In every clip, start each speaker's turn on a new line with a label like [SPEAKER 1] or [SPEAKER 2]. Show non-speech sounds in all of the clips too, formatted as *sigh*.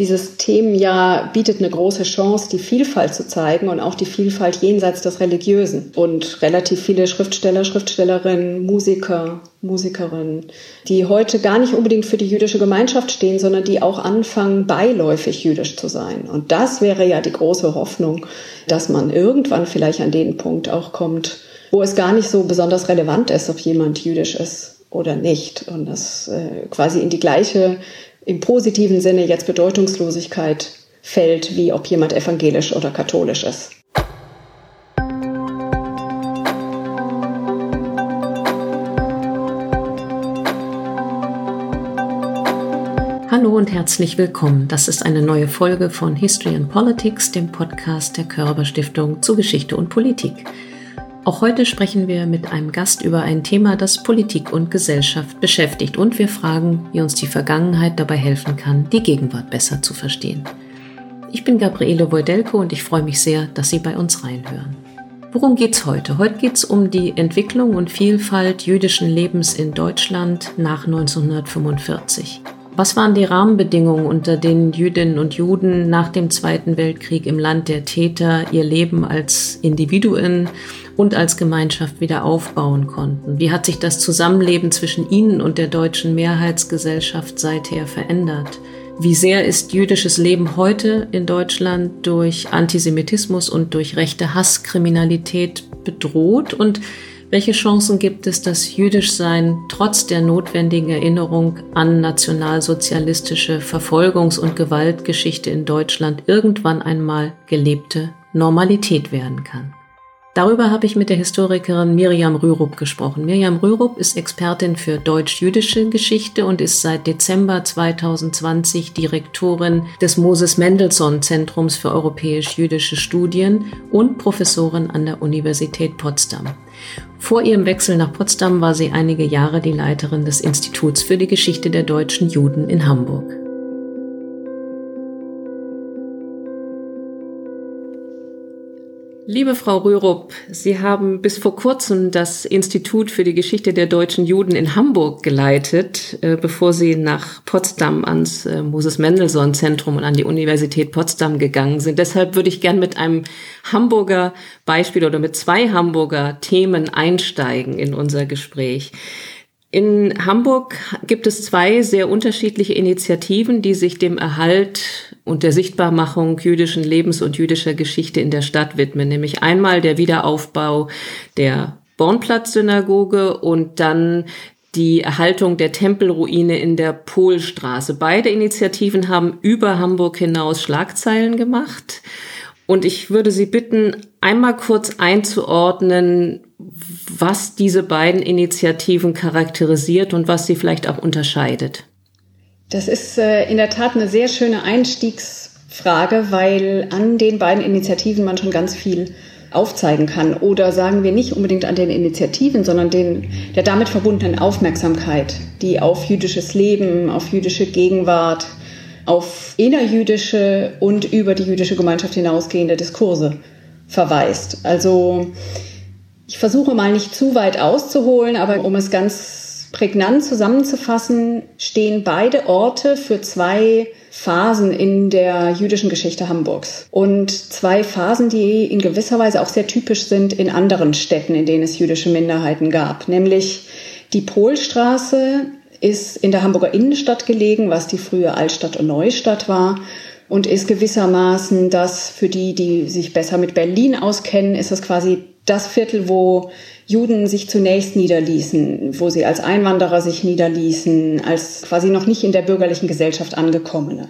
[SPEAKER 1] dieses Themenjahr bietet eine große Chance, die Vielfalt zu zeigen und auch die Vielfalt jenseits des Religiösen. Und relativ viele Schriftsteller, Schriftstellerinnen, Musiker, Musikerinnen, die heute gar nicht unbedingt für die jüdische Gemeinschaft stehen, sondern die auch anfangen, beiläufig jüdisch zu sein. Und das wäre ja die große Hoffnung, dass man irgendwann vielleicht an den Punkt auch kommt, wo es gar nicht so besonders relevant ist, ob jemand jüdisch ist oder nicht. Und das äh, quasi in die gleiche im positiven Sinne jetzt Bedeutungslosigkeit fällt, wie ob jemand evangelisch oder katholisch ist.
[SPEAKER 2] Hallo und herzlich willkommen. Das ist eine neue Folge von History and Politics, dem Podcast der Körber Stiftung zu Geschichte und Politik. Auch heute sprechen wir mit einem Gast über ein Thema, das Politik und Gesellschaft beschäftigt und wir fragen, wie uns die Vergangenheit dabei helfen kann, die Gegenwart besser zu verstehen. Ich bin Gabriele Wojdelko und ich freue mich sehr, dass Sie bei uns reinhören. Worum geht's heute? Heute geht's um die Entwicklung und Vielfalt jüdischen Lebens in Deutschland nach 1945. Was waren die Rahmenbedingungen, unter denen Jüdinnen und Juden nach dem Zweiten Weltkrieg im Land der Täter ihr Leben als Individuen und als Gemeinschaft wieder aufbauen konnten? Wie hat sich das Zusammenleben zwischen ihnen und der deutschen Mehrheitsgesellschaft seither verändert? Wie sehr ist jüdisches Leben heute in Deutschland durch Antisemitismus und durch rechte Hasskriminalität bedroht? Und welche Chancen gibt es, dass Jüdischsein trotz der notwendigen Erinnerung an nationalsozialistische Verfolgungs- und Gewaltgeschichte in Deutschland irgendwann einmal gelebte Normalität werden kann? Darüber habe ich mit der Historikerin Miriam Rürup gesprochen. Miriam Rürup ist Expertin für deutsch-jüdische Geschichte und ist seit Dezember 2020 Direktorin des Moses Mendelssohn Zentrums für europäisch-jüdische Studien und Professorin an der Universität Potsdam. Vor ihrem Wechsel nach Potsdam war sie einige Jahre die Leiterin des Instituts für die Geschichte der deutschen Juden in Hamburg. Liebe Frau Rürup, Sie haben bis vor kurzem das Institut für die Geschichte der deutschen Juden in Hamburg geleitet, äh, bevor Sie nach Potsdam ans äh, Moses Mendelssohn Zentrum und an die Universität Potsdam gegangen sind. Deshalb würde ich gern mit einem Hamburger Beispiel oder mit zwei Hamburger Themen einsteigen in unser Gespräch. In Hamburg gibt es zwei sehr unterschiedliche Initiativen, die sich dem Erhalt und der Sichtbarmachung jüdischen Lebens und jüdischer Geschichte in der Stadt widmen, nämlich einmal der Wiederaufbau der Bornplatz-Synagoge und dann die Erhaltung der Tempelruine in der Polstraße. Beide Initiativen haben über Hamburg hinaus Schlagzeilen gemacht. Und ich würde Sie bitten, einmal kurz einzuordnen, was diese beiden Initiativen charakterisiert und was sie vielleicht auch unterscheidet.
[SPEAKER 1] Das ist äh, in der Tat eine sehr schöne Einstiegsfrage, weil an den beiden Initiativen man schon ganz viel aufzeigen kann. Oder sagen wir nicht unbedingt an den Initiativen, sondern den, der damit verbundenen Aufmerksamkeit, die auf jüdisches Leben, auf jüdische Gegenwart, auf innerjüdische und über die jüdische Gemeinschaft hinausgehende Diskurse verweist. Also ich versuche mal nicht zu weit auszuholen, aber um es ganz prägnant zusammenzufassen, stehen beide Orte für zwei Phasen in der jüdischen Geschichte Hamburgs. Und zwei Phasen, die in gewisser Weise auch sehr typisch sind in anderen Städten, in denen es jüdische Minderheiten gab. Nämlich die Polstraße ist in der Hamburger Innenstadt gelegen, was die frühe Altstadt und Neustadt war und ist gewissermaßen das für die, die sich besser mit Berlin auskennen, ist das quasi das Viertel, wo Juden sich zunächst niederließen, wo sie als Einwanderer sich niederließen, als quasi noch nicht in der bürgerlichen Gesellschaft angekommene.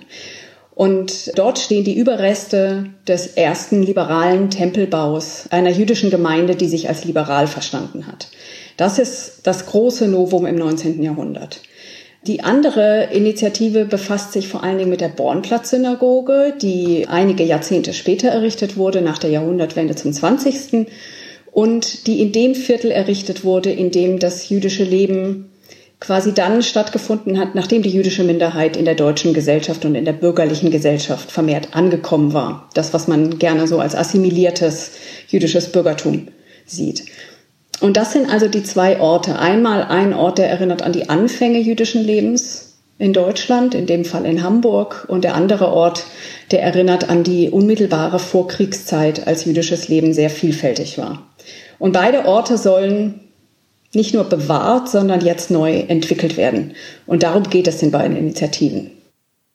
[SPEAKER 1] Und dort stehen die Überreste des ersten liberalen Tempelbaus einer jüdischen Gemeinde, die sich als liberal verstanden hat. Das ist das große Novum im 19. Jahrhundert. Die andere Initiative befasst sich vor allen Dingen mit der Bornplatz-Synagoge, die einige Jahrzehnte später errichtet wurde, nach der Jahrhundertwende zum 20 und die in dem Viertel errichtet wurde, in dem das jüdische Leben quasi dann stattgefunden hat, nachdem die jüdische Minderheit in der deutschen Gesellschaft und in der bürgerlichen Gesellschaft vermehrt angekommen war. Das, was man gerne so als assimiliertes jüdisches Bürgertum sieht. Und das sind also die zwei Orte. Einmal ein Ort, der erinnert an die Anfänge jüdischen Lebens, in Deutschland, in dem Fall in Hamburg, und der andere Ort, der erinnert an die unmittelbare Vorkriegszeit, als jüdisches Leben sehr vielfältig war. Und beide Orte sollen nicht nur bewahrt, sondern jetzt neu entwickelt werden. Und darum geht es den beiden Initiativen.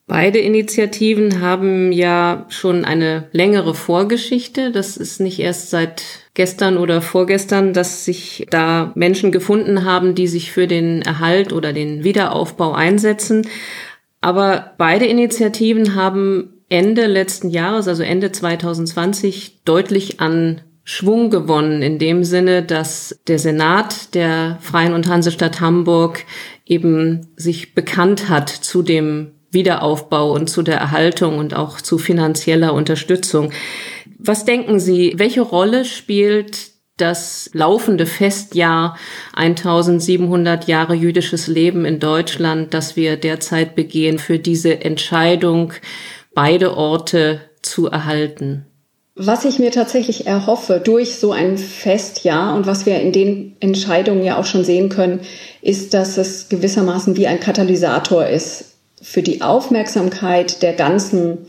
[SPEAKER 2] Beide Initiativen haben ja schon eine längere Vorgeschichte. Das ist nicht erst seit gestern oder vorgestern, dass sich da Menschen gefunden haben, die sich für den Erhalt oder den Wiederaufbau einsetzen. Aber beide Initiativen haben Ende letzten Jahres, also Ende 2020, deutlich an Schwung gewonnen, in dem Sinne, dass der Senat der Freien und Hansestadt Hamburg eben sich bekannt hat zu dem Wiederaufbau und zu der Erhaltung und auch zu finanzieller Unterstützung. Was denken Sie, welche Rolle spielt das laufende Festjahr 1700 Jahre jüdisches Leben in Deutschland, das wir derzeit begehen, für diese Entscheidung, beide Orte zu erhalten?
[SPEAKER 1] Was ich mir tatsächlich erhoffe durch so ein Festjahr und was wir in den Entscheidungen ja auch schon sehen können, ist, dass es gewissermaßen wie ein Katalysator ist für die Aufmerksamkeit der ganzen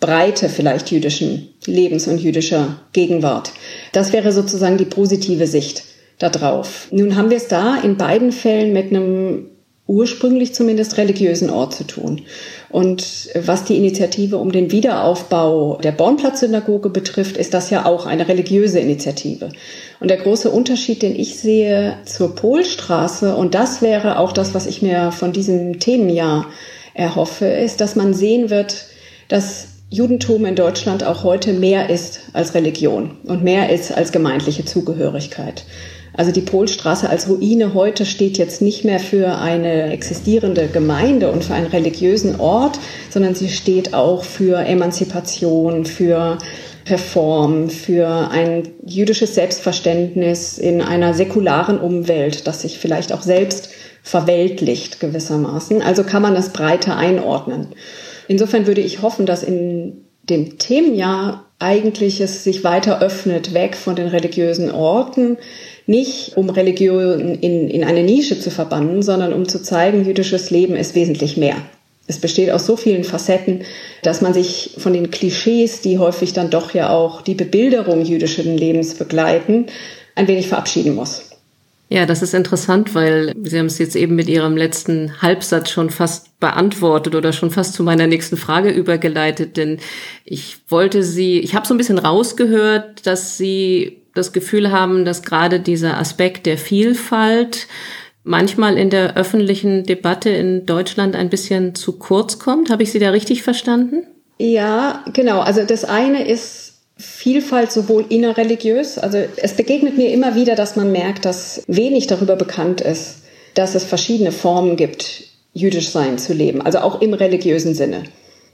[SPEAKER 1] Breite vielleicht jüdischen Lebens und jüdischer Gegenwart. Das wäre sozusagen die positive Sicht darauf. Nun haben wir es da in beiden Fällen mit einem ursprünglich zumindest religiösen Ort zu tun. Und was die Initiative um den Wiederaufbau der Bornplatz-Synagoge betrifft, ist das ja auch eine religiöse Initiative. Und der große Unterschied, den ich sehe zur Polstraße, und das wäre auch das, was ich mir von diesem Themenjahr erhoffe, ist, dass man sehen wird, dass Judentum in Deutschland auch heute mehr ist als Religion und mehr ist als gemeindliche Zugehörigkeit. Also die Polstraße als Ruine heute steht jetzt nicht mehr für eine existierende Gemeinde und für einen religiösen Ort, sondern sie steht auch für Emanzipation, für Reform, für ein jüdisches Selbstverständnis in einer säkularen Umwelt, das sich vielleicht auch selbst verweltlicht gewissermaßen. Also kann man das breiter einordnen. Insofern würde ich hoffen, dass in dem Themenjahr eigentlich es sich weiter öffnet, weg von den religiösen Orten, nicht um Religion in, in eine Nische zu verbannen, sondern um zu zeigen, jüdisches Leben ist wesentlich mehr. Es besteht aus so vielen Facetten, dass man sich von den Klischees, die häufig dann doch ja auch die Bebilderung jüdischen Lebens begleiten, ein wenig verabschieden muss.
[SPEAKER 2] Ja, das ist interessant, weil Sie haben es jetzt eben mit Ihrem letzten Halbsatz schon fast beantwortet oder schon fast zu meiner nächsten Frage übergeleitet, denn ich wollte Sie, ich habe so ein bisschen rausgehört, dass Sie das Gefühl haben, dass gerade dieser Aspekt der Vielfalt manchmal in der öffentlichen Debatte in Deutschland ein bisschen zu kurz kommt. Habe ich Sie da richtig verstanden?
[SPEAKER 1] Ja, genau. Also das eine ist Vielfalt sowohl innerreligiös, also es begegnet mir immer wieder, dass man merkt, dass wenig darüber bekannt ist, dass es verschiedene Formen gibt, jüdisch sein zu leben, also auch im religiösen Sinne.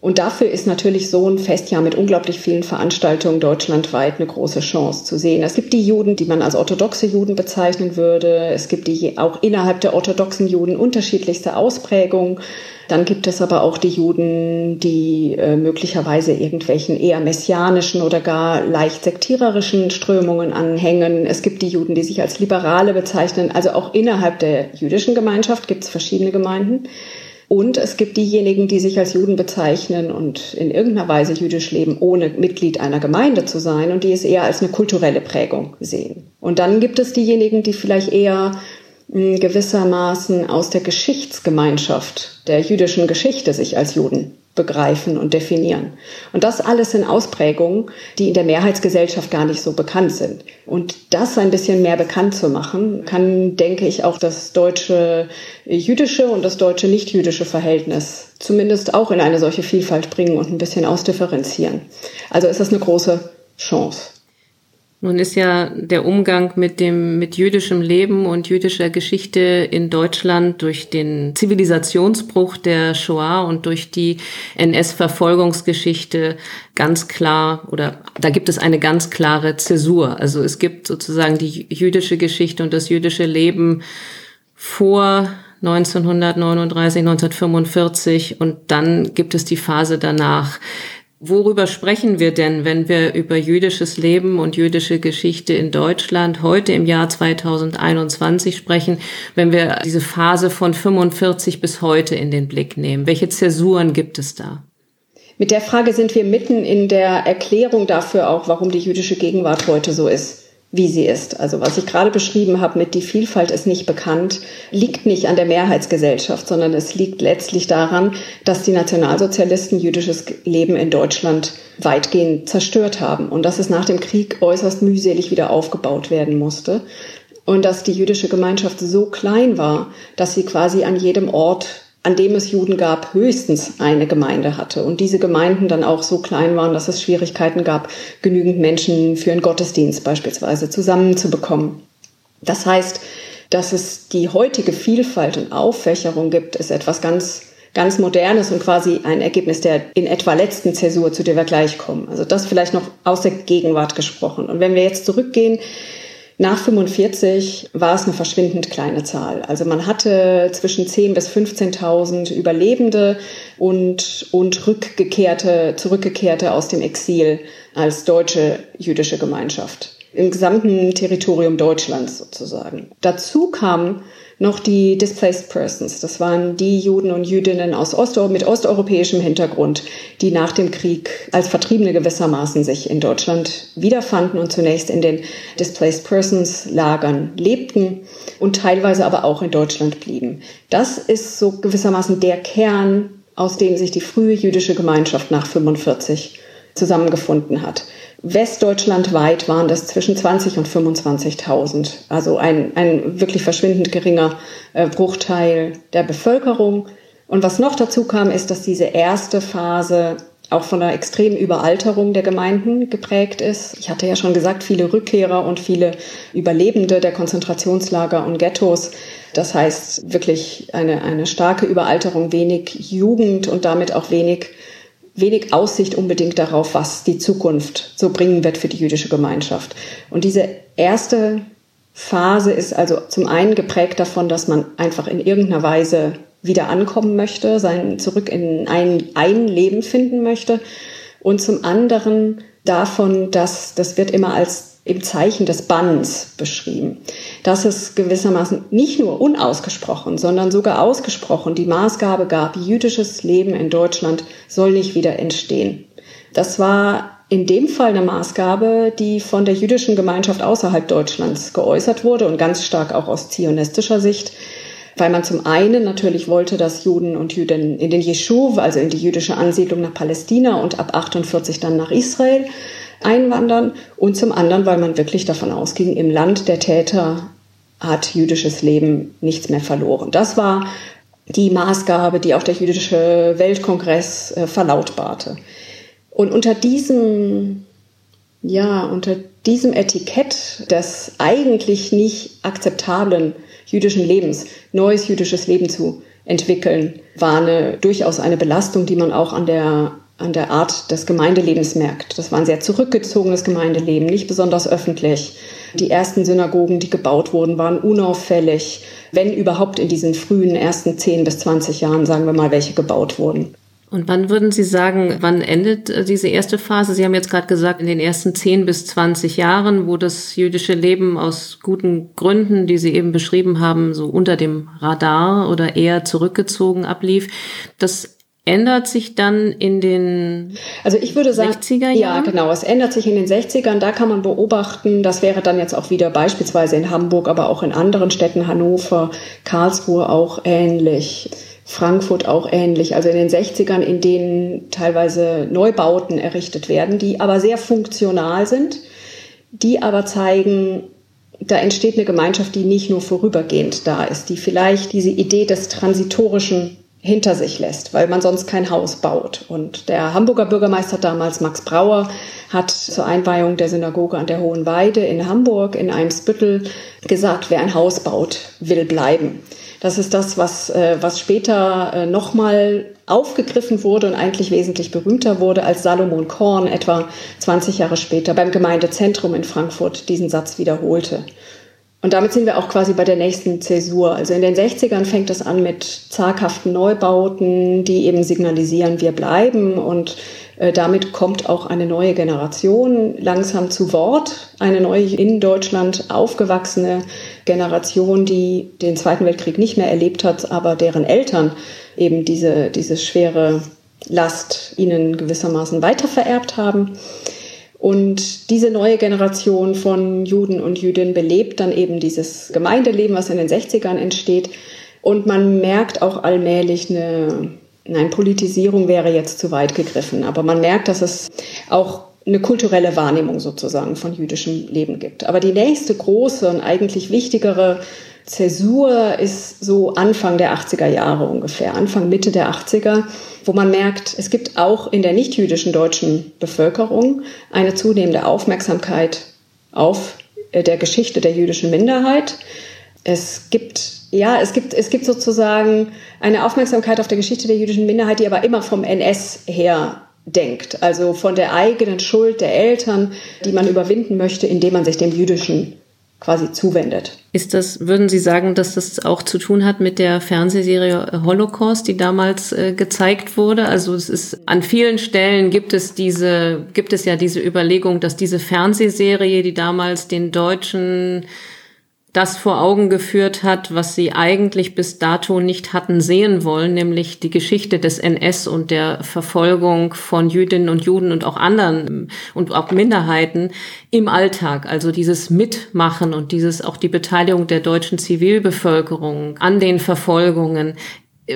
[SPEAKER 1] Und dafür ist natürlich so ein Festjahr mit unglaublich vielen Veranstaltungen deutschlandweit eine große Chance zu sehen. Es gibt die Juden, die man als orthodoxe Juden bezeichnen würde. Es gibt die auch innerhalb der orthodoxen Juden unterschiedlichste Ausprägungen. Dann gibt es aber auch die Juden, die äh, möglicherweise irgendwelchen eher messianischen oder gar leicht sektiererischen Strömungen anhängen. Es gibt die Juden, die sich als Liberale bezeichnen. Also auch innerhalb der jüdischen Gemeinschaft gibt es verschiedene Gemeinden. Und es gibt diejenigen, die sich als Juden bezeichnen und in irgendeiner Weise jüdisch leben, ohne Mitglied einer Gemeinde zu sein und die es eher als eine kulturelle Prägung sehen. Und dann gibt es diejenigen, die vielleicht eher hm, gewissermaßen aus der Geschichtsgemeinschaft der jüdischen Geschichte sich als Juden begreifen und definieren. Und das alles sind Ausprägungen, die in der Mehrheitsgesellschaft gar nicht so bekannt sind. Und das ein bisschen mehr bekannt zu machen, kann, denke ich, auch das deutsche jüdische und das deutsche nicht-jüdische Verhältnis zumindest auch in eine solche Vielfalt bringen und ein bisschen ausdifferenzieren. Also ist das eine große Chance.
[SPEAKER 2] Nun ist ja der Umgang mit dem, mit jüdischem Leben und jüdischer Geschichte in Deutschland durch den Zivilisationsbruch der Shoah und durch die NS-Verfolgungsgeschichte ganz klar oder da gibt es eine ganz klare Zäsur. Also es gibt sozusagen die jüdische Geschichte und das jüdische Leben vor 1939, 1945 und dann gibt es die Phase danach Worüber sprechen wir denn, wenn wir über jüdisches Leben und jüdische Geschichte in Deutschland heute im Jahr 2021 sprechen, wenn wir diese Phase von 45 bis heute in den Blick nehmen? Welche Zäsuren gibt es da?
[SPEAKER 1] Mit der Frage sind wir mitten in der Erklärung dafür auch, warum die jüdische Gegenwart heute so ist wie sie ist. Also was ich gerade beschrieben habe mit die Vielfalt ist nicht bekannt, liegt nicht an der Mehrheitsgesellschaft, sondern es liegt letztlich daran, dass die Nationalsozialisten jüdisches Leben in Deutschland weitgehend zerstört haben und dass es nach dem Krieg äußerst mühselig wieder aufgebaut werden musste und dass die jüdische Gemeinschaft so klein war, dass sie quasi an jedem Ort an dem es Juden gab, höchstens eine Gemeinde hatte. Und diese Gemeinden dann auch so klein waren, dass es Schwierigkeiten gab, genügend Menschen für einen Gottesdienst beispielsweise zusammenzubekommen. Das heißt, dass es die heutige Vielfalt und Auffächerung gibt, ist etwas ganz ganz Modernes und quasi ein Ergebnis der in etwa letzten Zäsur, zu der wir gleich kommen. Also das vielleicht noch aus der Gegenwart gesprochen. Und wenn wir jetzt zurückgehen nach 45 war es eine verschwindend kleine Zahl. Also man hatte zwischen 10.000 bis 15.000 Überlebende und, und Rückgekehrte, Zurückgekehrte aus dem Exil als deutsche jüdische Gemeinschaft. Im gesamten Territorium Deutschlands sozusagen. Dazu kam noch die Displaced Persons. Das waren die Juden und Jüdinnen aus Ost mit osteuropäischem Hintergrund, die nach dem Krieg als Vertriebene gewissermaßen sich in Deutschland wiederfanden und zunächst in den Displaced Persons Lagern lebten und teilweise aber auch in Deutschland blieben. Das ist so gewissermaßen der Kern, aus dem sich die frühe jüdische Gemeinschaft nach 45 zusammengefunden hat. Westdeutschlandweit waren das zwischen 20 und 25.000, also ein, ein wirklich verschwindend geringer äh, Bruchteil der Bevölkerung. Und was noch dazu kam, ist, dass diese erste Phase auch von einer extremen Überalterung der Gemeinden geprägt ist. Ich hatte ja schon gesagt, viele Rückkehrer und viele Überlebende der Konzentrationslager und Ghettos. Das heißt wirklich eine, eine starke Überalterung, wenig Jugend und damit auch wenig wenig Aussicht unbedingt darauf, was die Zukunft so bringen wird für die jüdische Gemeinschaft. Und diese erste Phase ist also zum einen geprägt davon, dass man einfach in irgendeiner Weise wieder ankommen möchte, sein zurück in ein, ein Leben finden möchte. Und zum anderen davon, dass das wird immer als im Zeichen des Banns beschrieben. Dass es gewissermaßen nicht nur unausgesprochen, sondern sogar ausgesprochen die Maßgabe gab, jüdisches Leben in Deutschland soll nicht wieder entstehen. Das war in dem Fall eine Maßgabe, die von der jüdischen Gemeinschaft außerhalb Deutschlands geäußert wurde und ganz stark auch aus zionistischer Sicht, weil man zum einen natürlich wollte, dass Juden und Jüdinnen in den Jeschuv, also in die jüdische Ansiedlung nach Palästina und ab 48 dann nach Israel, einwandern und zum anderen, weil man wirklich davon ausging, im Land der Täter hat jüdisches Leben nichts mehr verloren. Das war die Maßgabe, die auch der jüdische Weltkongress äh, verlautbarte. Und unter diesem, ja, unter diesem Etikett des eigentlich nicht akzeptablen jüdischen Lebens, neues jüdisches Leben zu entwickeln, war eine, durchaus eine Belastung, die man auch an der an der Art des Gemeindelebens merkt. Das war ein sehr zurückgezogenes Gemeindeleben, nicht besonders öffentlich. Die ersten Synagogen, die gebaut wurden, waren unauffällig, wenn überhaupt in diesen frühen ersten 10 bis 20 Jahren, sagen wir mal, welche gebaut wurden.
[SPEAKER 2] Und wann würden Sie sagen, wann endet äh, diese erste Phase? Sie haben jetzt gerade gesagt, in den ersten 10 bis 20 Jahren, wo das jüdische Leben aus guten Gründen, die Sie eben beschrieben haben, so unter dem Radar oder eher zurückgezogen ablief. Das ändert sich dann in den
[SPEAKER 1] also ich würde sagen, 60er Jahren? Ja, genau. Es ändert sich in den 60ern. Da kann man beobachten, das wäre dann jetzt auch wieder beispielsweise in Hamburg, aber auch in anderen Städten, Hannover, Karlsruhe auch ähnlich. Frankfurt auch ähnlich, also in den 60ern, in denen teilweise Neubauten errichtet werden, die aber sehr funktional sind, die aber zeigen, da entsteht eine Gemeinschaft, die nicht nur vorübergehend da ist, die vielleicht diese Idee des transitorischen hinter sich lässt, weil man sonst kein Haus baut. Und der Hamburger Bürgermeister damals, Max Brauer, hat zur Einweihung der Synagoge an der Hohen Weide in Hamburg, in Eimsbüttel, gesagt, wer ein Haus baut, will bleiben. Das ist das, was, äh, was später äh, nochmal aufgegriffen wurde und eigentlich wesentlich berühmter wurde, als Salomon Korn etwa 20 Jahre später beim Gemeindezentrum in Frankfurt diesen Satz wiederholte. Und damit sind wir auch quasi bei der nächsten Zäsur. Also in den 60ern fängt es an mit zaghaften Neubauten, die eben signalisieren, wir bleiben und Äh, damit kommt auch eine neue Generation langsam zu Wort, eine neue in Deutschland aufgewachsene Generation, die den Zweiten Weltkrieg nicht mehr erlebt hat, aber deren Eltern eben diese, diese schwere Last ihnen gewissermaßen weitervererbt haben. Und diese neue Generation von Juden und Jüdinnen belebt dann eben dieses Gemeindeleben, was in den 60ern entsteht. Und man merkt auch allmählich eine, nein, Politisierung wäre jetzt zu weit gegriffen, aber man merkt, dass es auch eine kulturelle Wahrnehmung sozusagen von jüdischem Leben gibt. Aber die nächste große und eigentlich wichtigere Zäsur ist so Anfang der 80er Jahre ungefähr, Anfang Mitte der 80er wo man merkt, es gibt auch in der nichtjüdischen deutschen Bevölkerung eine zunehmende Aufmerksamkeit auf äh, der Geschichte der jüdischen Minderheit. Es gibt ja, es gibt, es gibt sozusagen eine Aufmerksamkeit auf der Geschichte der jüdischen Minderheit, die aber immer vom NS her denkt, also von der eigenen Schuld der Eltern, die man überwinden möchte, indem man sich dem jüdischen quasi zuwendet.
[SPEAKER 2] Ist das, würden Sie sagen, dass das auch zu tun hat mit der Fernsehserie Holocaust, die damals äh, gezeigt wurde? Also es ist an vielen Stellen gibt es diese, gibt es ja diese Überlegung, dass diese Fernsehserie, die damals den deutschen das vor Augen geführt hat, was sie eigentlich bis dato nicht hatten sehen wollen, nämlich die Geschichte des NS und der Verfolgung von Jüdinnen und Juden und auch anderen und auch Minderheiten im Alltag. Also dieses Mitmachen und dieses auch die Beteiligung der deutschen Zivilbevölkerung an den Verfolgungen.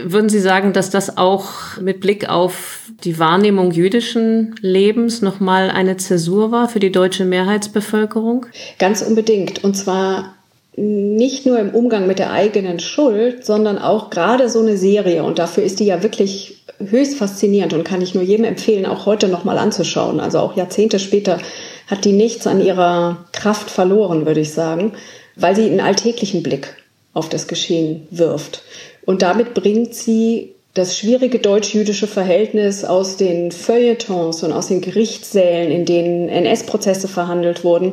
[SPEAKER 2] Würden Sie sagen, dass das auch mit Blick auf die Wahrnehmung jüdischen Lebens nochmal eine Zäsur war für die deutsche Mehrheitsbevölkerung?
[SPEAKER 1] Ganz unbedingt. Und zwar nicht nur im Umgang mit der eigenen Schuld, sondern auch gerade so eine Serie. Und dafür ist die ja wirklich höchst faszinierend und kann ich nur jedem empfehlen, auch heute nochmal anzuschauen. Also auch Jahrzehnte später hat die nichts an ihrer Kraft verloren, würde ich sagen, weil sie einen alltäglichen Blick auf das Geschehen wirft. Und damit bringt sie das schwierige deutsch-jüdische Verhältnis aus den Feuilletons und aus den Gerichtssälen, in denen NS-Prozesse verhandelt wurden,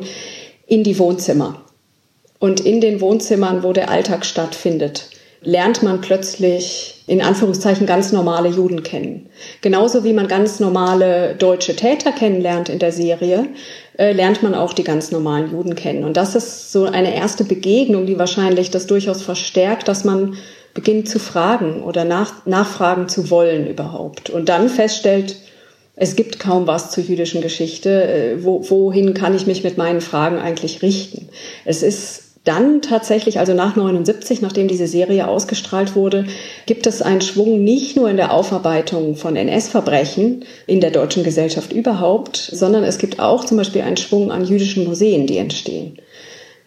[SPEAKER 1] in die Wohnzimmer. Und in den Wohnzimmern, wo der Alltag stattfindet, lernt man plötzlich in Anführungszeichen ganz normale Juden kennen. Genauso wie man ganz normale deutsche Täter kennenlernt in der Serie, äh, lernt man auch die ganz normalen Juden kennen. Und das ist so eine erste Begegnung, die wahrscheinlich das durchaus verstärkt, dass man beginnt zu fragen oder nach, nachfragen zu wollen überhaupt. Und dann feststellt, es gibt kaum was zur jüdischen Geschichte. Äh, wo, wohin kann ich mich mit meinen Fragen eigentlich richten? Es ist dann tatsächlich, also nach 79, nachdem diese Serie ausgestrahlt wurde, gibt es einen Schwung nicht nur in der Aufarbeitung von NS-Verbrechen in der deutschen Gesellschaft überhaupt, sondern es gibt auch zum Beispiel einen Schwung an jüdischen Museen, die entstehen.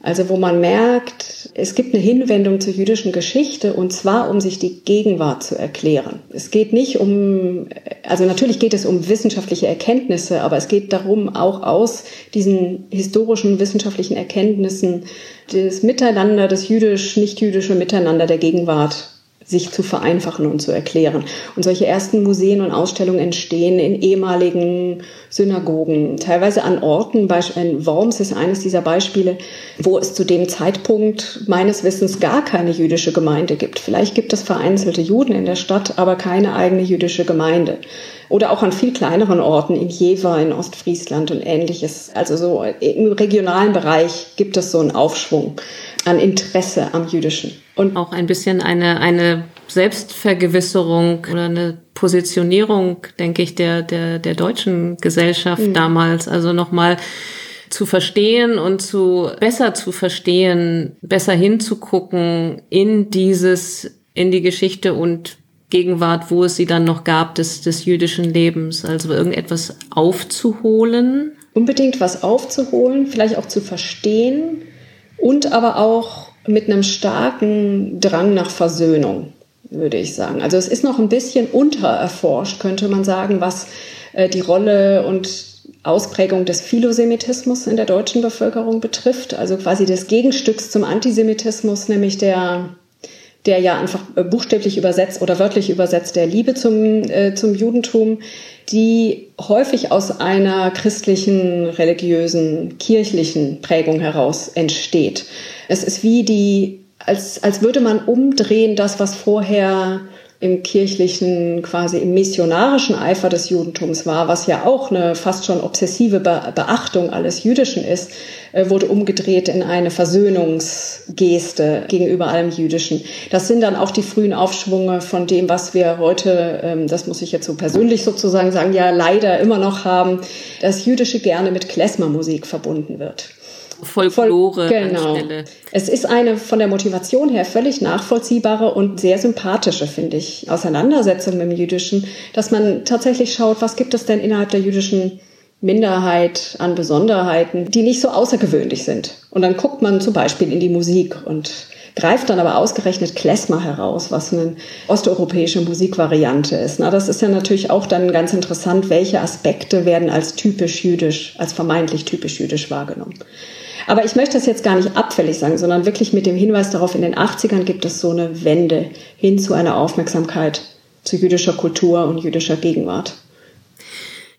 [SPEAKER 1] Also wo man merkt, es gibt eine Hinwendung zur jüdischen Geschichte und zwar um sich die Gegenwart zu erklären. Es geht nicht um, also natürlich geht es um wissenschaftliche Erkenntnisse, aber es geht darum, auch aus diesen historischen wissenschaftlichen Erkenntnissen das Miteinander, das jüdisch-nicht-jüdische Miteinander der Gegenwart sich zu vereinfachen und zu erklären. Und solche ersten Museen und Ausstellungen entstehen in ehemaligen Synagogen, teilweise an Orten, in Worms ist eines dieser Beispiele, wo es zu dem Zeitpunkt meines Wissens gar keine jüdische Gemeinde gibt. Vielleicht gibt es vereinzelte Juden in der Stadt, aber keine eigene jüdische Gemeinde. Oder auch an viel kleineren Orten in Jever, in Ostfriesland und ähnliches. Also so im regionalen Bereich gibt es so einen Aufschwung an Interesse am Jüdischen.
[SPEAKER 2] Und auch ein bisschen eine, eine Selbstvergewisserung oder eine Positionierung, denke ich, der, der, der deutschen Gesellschaft mhm. damals. Also nochmal zu verstehen und zu besser zu verstehen, besser hinzugucken in dieses, in die Geschichte und Gegenwart, wo es sie dann noch gab, des, des jüdischen Lebens. Also irgendetwas aufzuholen.
[SPEAKER 1] Unbedingt was aufzuholen, vielleicht auch zu verstehen und aber auch mit einem starken Drang nach Versöhnung, würde ich sagen. Also es ist noch ein bisschen untererforscht, könnte man sagen, was äh, die Rolle und Ausprägung des Philosemitismus in der deutschen Bevölkerung betrifft, also quasi des Gegenstücks zum Antisemitismus, nämlich der der ja einfach äh, buchstäblich übersetzt oder wörtlich übersetzt der Liebe zum, äh, zum Judentum, die häufig aus einer christlichen, religiösen, kirchlichen Prägung heraus entsteht. Es ist wie die, als, als würde man umdrehen, das, was vorher im kirchlichen, quasi im missionarischen Eifer des Judentums war, was ja auch eine fast schon obsessive Beachtung alles Jüdischen ist, äh, wurde umgedreht in eine Versöhnungsgeste gegenüber allem Jüdischen. Das sind dann auch die frühen Aufschwunge von dem, was wir heute, ähm, das muss ich jetzt so persönlich sozusagen sagen, ja leider immer noch haben, dass Jüdische gerne mit Klezmermusik verbunden wird.
[SPEAKER 2] Folklore
[SPEAKER 1] genau. anstelle. Es ist eine von der Motivation her völlig nachvollziehbare und sehr sympathische, finde ich, Auseinandersetzung mit dem Jüdischen, dass man tatsächlich schaut, was gibt es denn innerhalb der jüdischen Minderheit an Besonderheiten, die nicht so außergewöhnlich sind. Und dann guckt man zum Beispiel in die Musik und greift dann aber ausgerechnet Klezmer heraus, was eine osteuropäische Musikvariante ist. Na, das ist ja natürlich auch dann ganz interessant, welche Aspekte werden als typisch jüdisch, als vermeintlich typisch jüdisch wahrgenommen. Aber ich möchte das jetzt gar nicht abfällig sagen, sondern wirklich mit dem Hinweis darauf, in den 80ern gibt es so eine Wende hin zu einer Aufmerksamkeit zu jüdischer Kultur und jüdischer Gegenwart.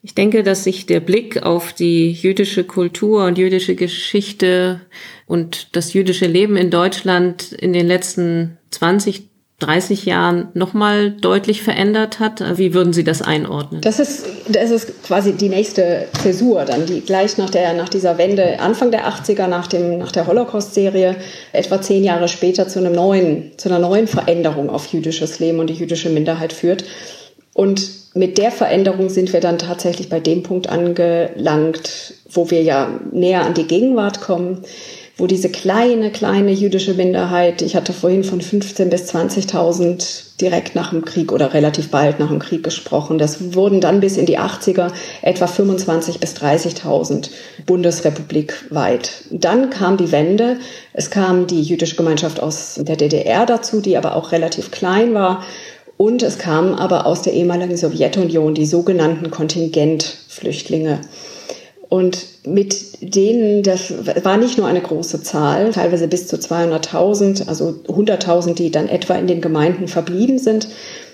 [SPEAKER 2] Ich denke, dass sich der Blick auf die jüdische Kultur und jüdische Geschichte und das jüdische Leben in Deutschland in den letzten 20, 30 Jahren nochmal deutlich verändert hat? Wie würden Sie das einordnen?
[SPEAKER 1] Das ist, das ist quasi die nächste Zäsur dann, die gleich nach, der, nach dieser Wende, Anfang der 80er, nach, dem, nach der Holocaust-Serie, etwa zehn Jahre später zu, einem neuen, zu einer neuen Veränderung auf jüdisches Leben und die jüdische Minderheit führt. Und mit der Veränderung sind wir dann tatsächlich bei dem Punkt angelangt, wo wir ja näher an die Gegenwart kommen wo diese kleine, kleine jüdische Minderheit, ich hatte vorhin von 15.000 bis 20.000 direkt nach dem Krieg oder relativ bald nach dem Krieg gesprochen. Das wurden dann bis in die 80er etwa 25.000 bis 30.000 bundesrepublikweit. Dann kam die Wende. Es kam die jüdische Gemeinschaft aus der DDR dazu, die aber auch relativ klein war. Und es kamen aber aus der ehemaligen Sowjetunion die sogenannten Kontingentflüchtlinge. Und mit denen, das war nicht nur eine große Zahl, teilweise bis zu 200.000, also 100.000, die dann etwa in den Gemeinden verblieben sind.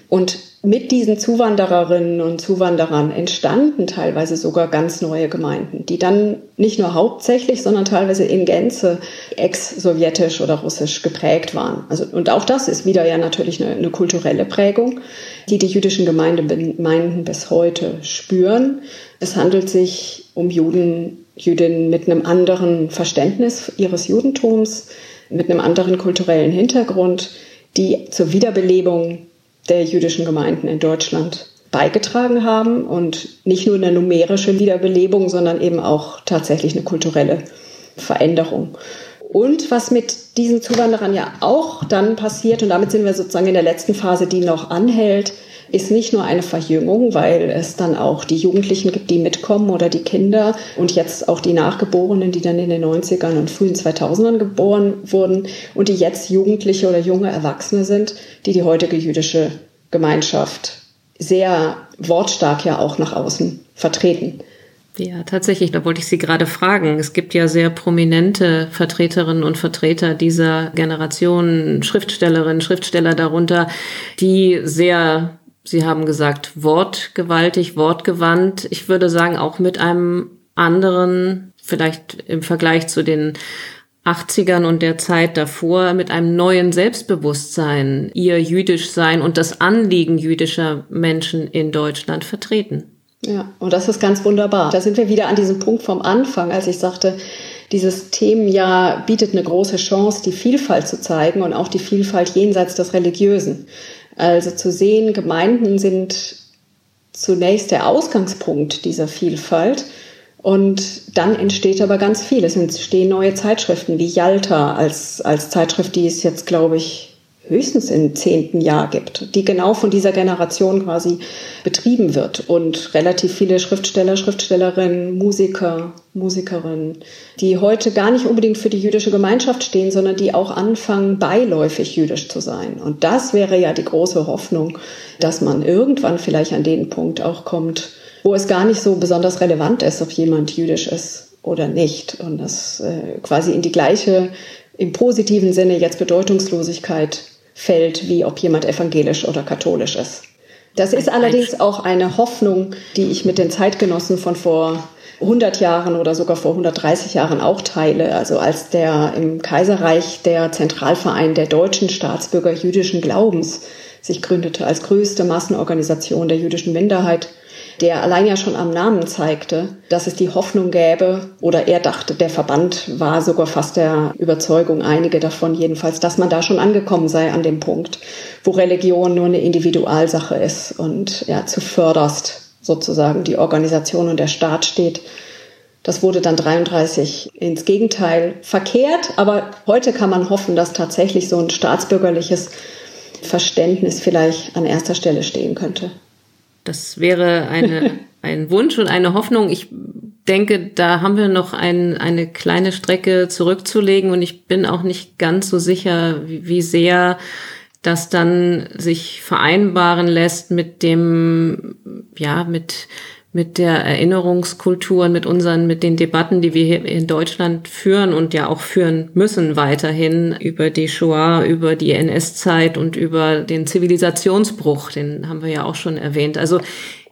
[SPEAKER 1] Und mit diesen Zuwandererinnen und Zuwanderern entstanden teilweise sogar ganz neue Gemeinden, die dann nicht nur hauptsächlich, sondern teilweise in Gänze ex-sowjetisch oder russisch geprägt waren. Also, und auch das ist wieder ja natürlich eine, eine kulturelle Prägung, die die jüdischen Gemeinden bis heute spüren. Es handelt sich um Juden, Jüdinnen mit einem anderen Verständnis ihres Judentums, mit einem anderen kulturellen Hintergrund, die zur Wiederbelebung der jüdischen Gemeinden in Deutschland beigetragen haben und nicht nur eine numerische Wiederbelebung, sondern eben auch tatsächlich eine kulturelle Veränderung. Und was mit diesen Zuwanderern ja auch dann passiert, und damit sind wir sozusagen in der letzten Phase, die noch anhält, ist nicht nur eine Verjüngung, weil es dann auch die Jugendlichen gibt, die mitkommen oder die Kinder und jetzt auch die Nachgeborenen, die dann in den 90ern und frühen 2000ern geboren wurden und die jetzt Jugendliche oder junge Erwachsene sind, die die heutige jüdische Gemeinschaft sehr wortstark ja auch nach außen vertreten.
[SPEAKER 2] Ja, tatsächlich, da wollte ich Sie gerade fragen. Es gibt ja sehr prominente Vertreterinnen und Vertreter dieser Generation, Schriftstellerinnen, Schriftsteller darunter, die sehr Sie haben gesagt, wortgewaltig, wortgewandt. Ich würde sagen, auch mit einem anderen, vielleicht im Vergleich zu den 80ern und der Zeit davor, mit einem neuen Selbstbewusstsein, ihr jüdisch sein und das Anliegen jüdischer Menschen in Deutschland vertreten.
[SPEAKER 1] Ja, und das ist ganz wunderbar. Da sind wir wieder an diesem Punkt vom Anfang, als ich sagte, dieses Themenjahr bietet eine große Chance, die Vielfalt zu zeigen und auch die Vielfalt jenseits des Religiösen. Also zu sehen, Gemeinden sind zunächst der Ausgangspunkt dieser Vielfalt. Und dann entsteht aber ganz viel. Es entstehen neue Zeitschriften wie Yalta als, als Zeitschrift, die es jetzt, glaube ich, höchstens im zehnten Jahr gibt, die genau von dieser Generation quasi betrieben wird und relativ viele Schriftsteller, Schriftstellerinnen, Musiker, Musikerinnen, die heute gar nicht unbedingt für die jüdische Gemeinschaft stehen, sondern die auch anfangen, beiläufig jüdisch zu sein. Und das wäre ja die große Hoffnung, dass man irgendwann vielleicht an den Punkt auch kommt, wo es gar nicht so besonders relevant ist, ob jemand jüdisch ist oder nicht. Und das äh, quasi in die gleiche, im positiven Sinne jetzt Bedeutungslosigkeit fällt, wie ob jemand evangelisch oder katholisch ist. Das ist allerdings auch eine Hoffnung, die ich mit den Zeitgenossen von vor 100 Jahren oder sogar vor 130 Jahren auch teile. Also als der im Kaiserreich der Zentralverein der deutschen Staatsbürger jüdischen Glaubens sich gründete als größte Massenorganisation der jüdischen Minderheit, der allein ja schon am Namen zeigte, dass es die Hoffnung gäbe, oder er dachte, der Verband war sogar fast der Überzeugung, einige davon jedenfalls, dass man da schon angekommen sei an dem Punkt, wo Religion nur eine Individualsache ist und ja, zu förderst sozusagen die Organisation und der Staat steht. Das wurde dann 33 ins Gegenteil verkehrt, aber heute kann man hoffen, dass tatsächlich so ein staatsbürgerliches Verständnis vielleicht an erster Stelle stehen könnte.
[SPEAKER 2] Das wäre eine, *laughs* ein Wunsch und eine Hoffnung. Ich denke, da haben wir noch ein, eine kleine Strecke zurückzulegen und ich bin auch nicht ganz so sicher, wie, wie sehr das dann sich vereinbaren lässt mit dem, ja, mit, mit der Erinnerungskultur und mit unseren, mit den Debatten, die wir hier in Deutschland führen und ja auch führen müssen weiterhin über die Shoah, über die NS-Zeit und über den Zivilisationsbruch, den haben wir ja auch schon erwähnt. Also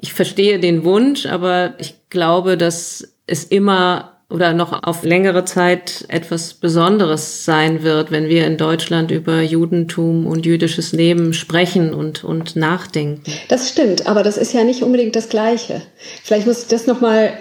[SPEAKER 2] ich verstehe den Wunsch, aber ich glaube, dass es immer oder noch auf längere Zeit etwas Besonderes sein wird, wenn wir in Deutschland über Judentum und jüdisches Leben sprechen und, und nachdenken.
[SPEAKER 1] Das stimmt, aber das ist ja nicht unbedingt das Gleiche. Vielleicht muss ich das nochmal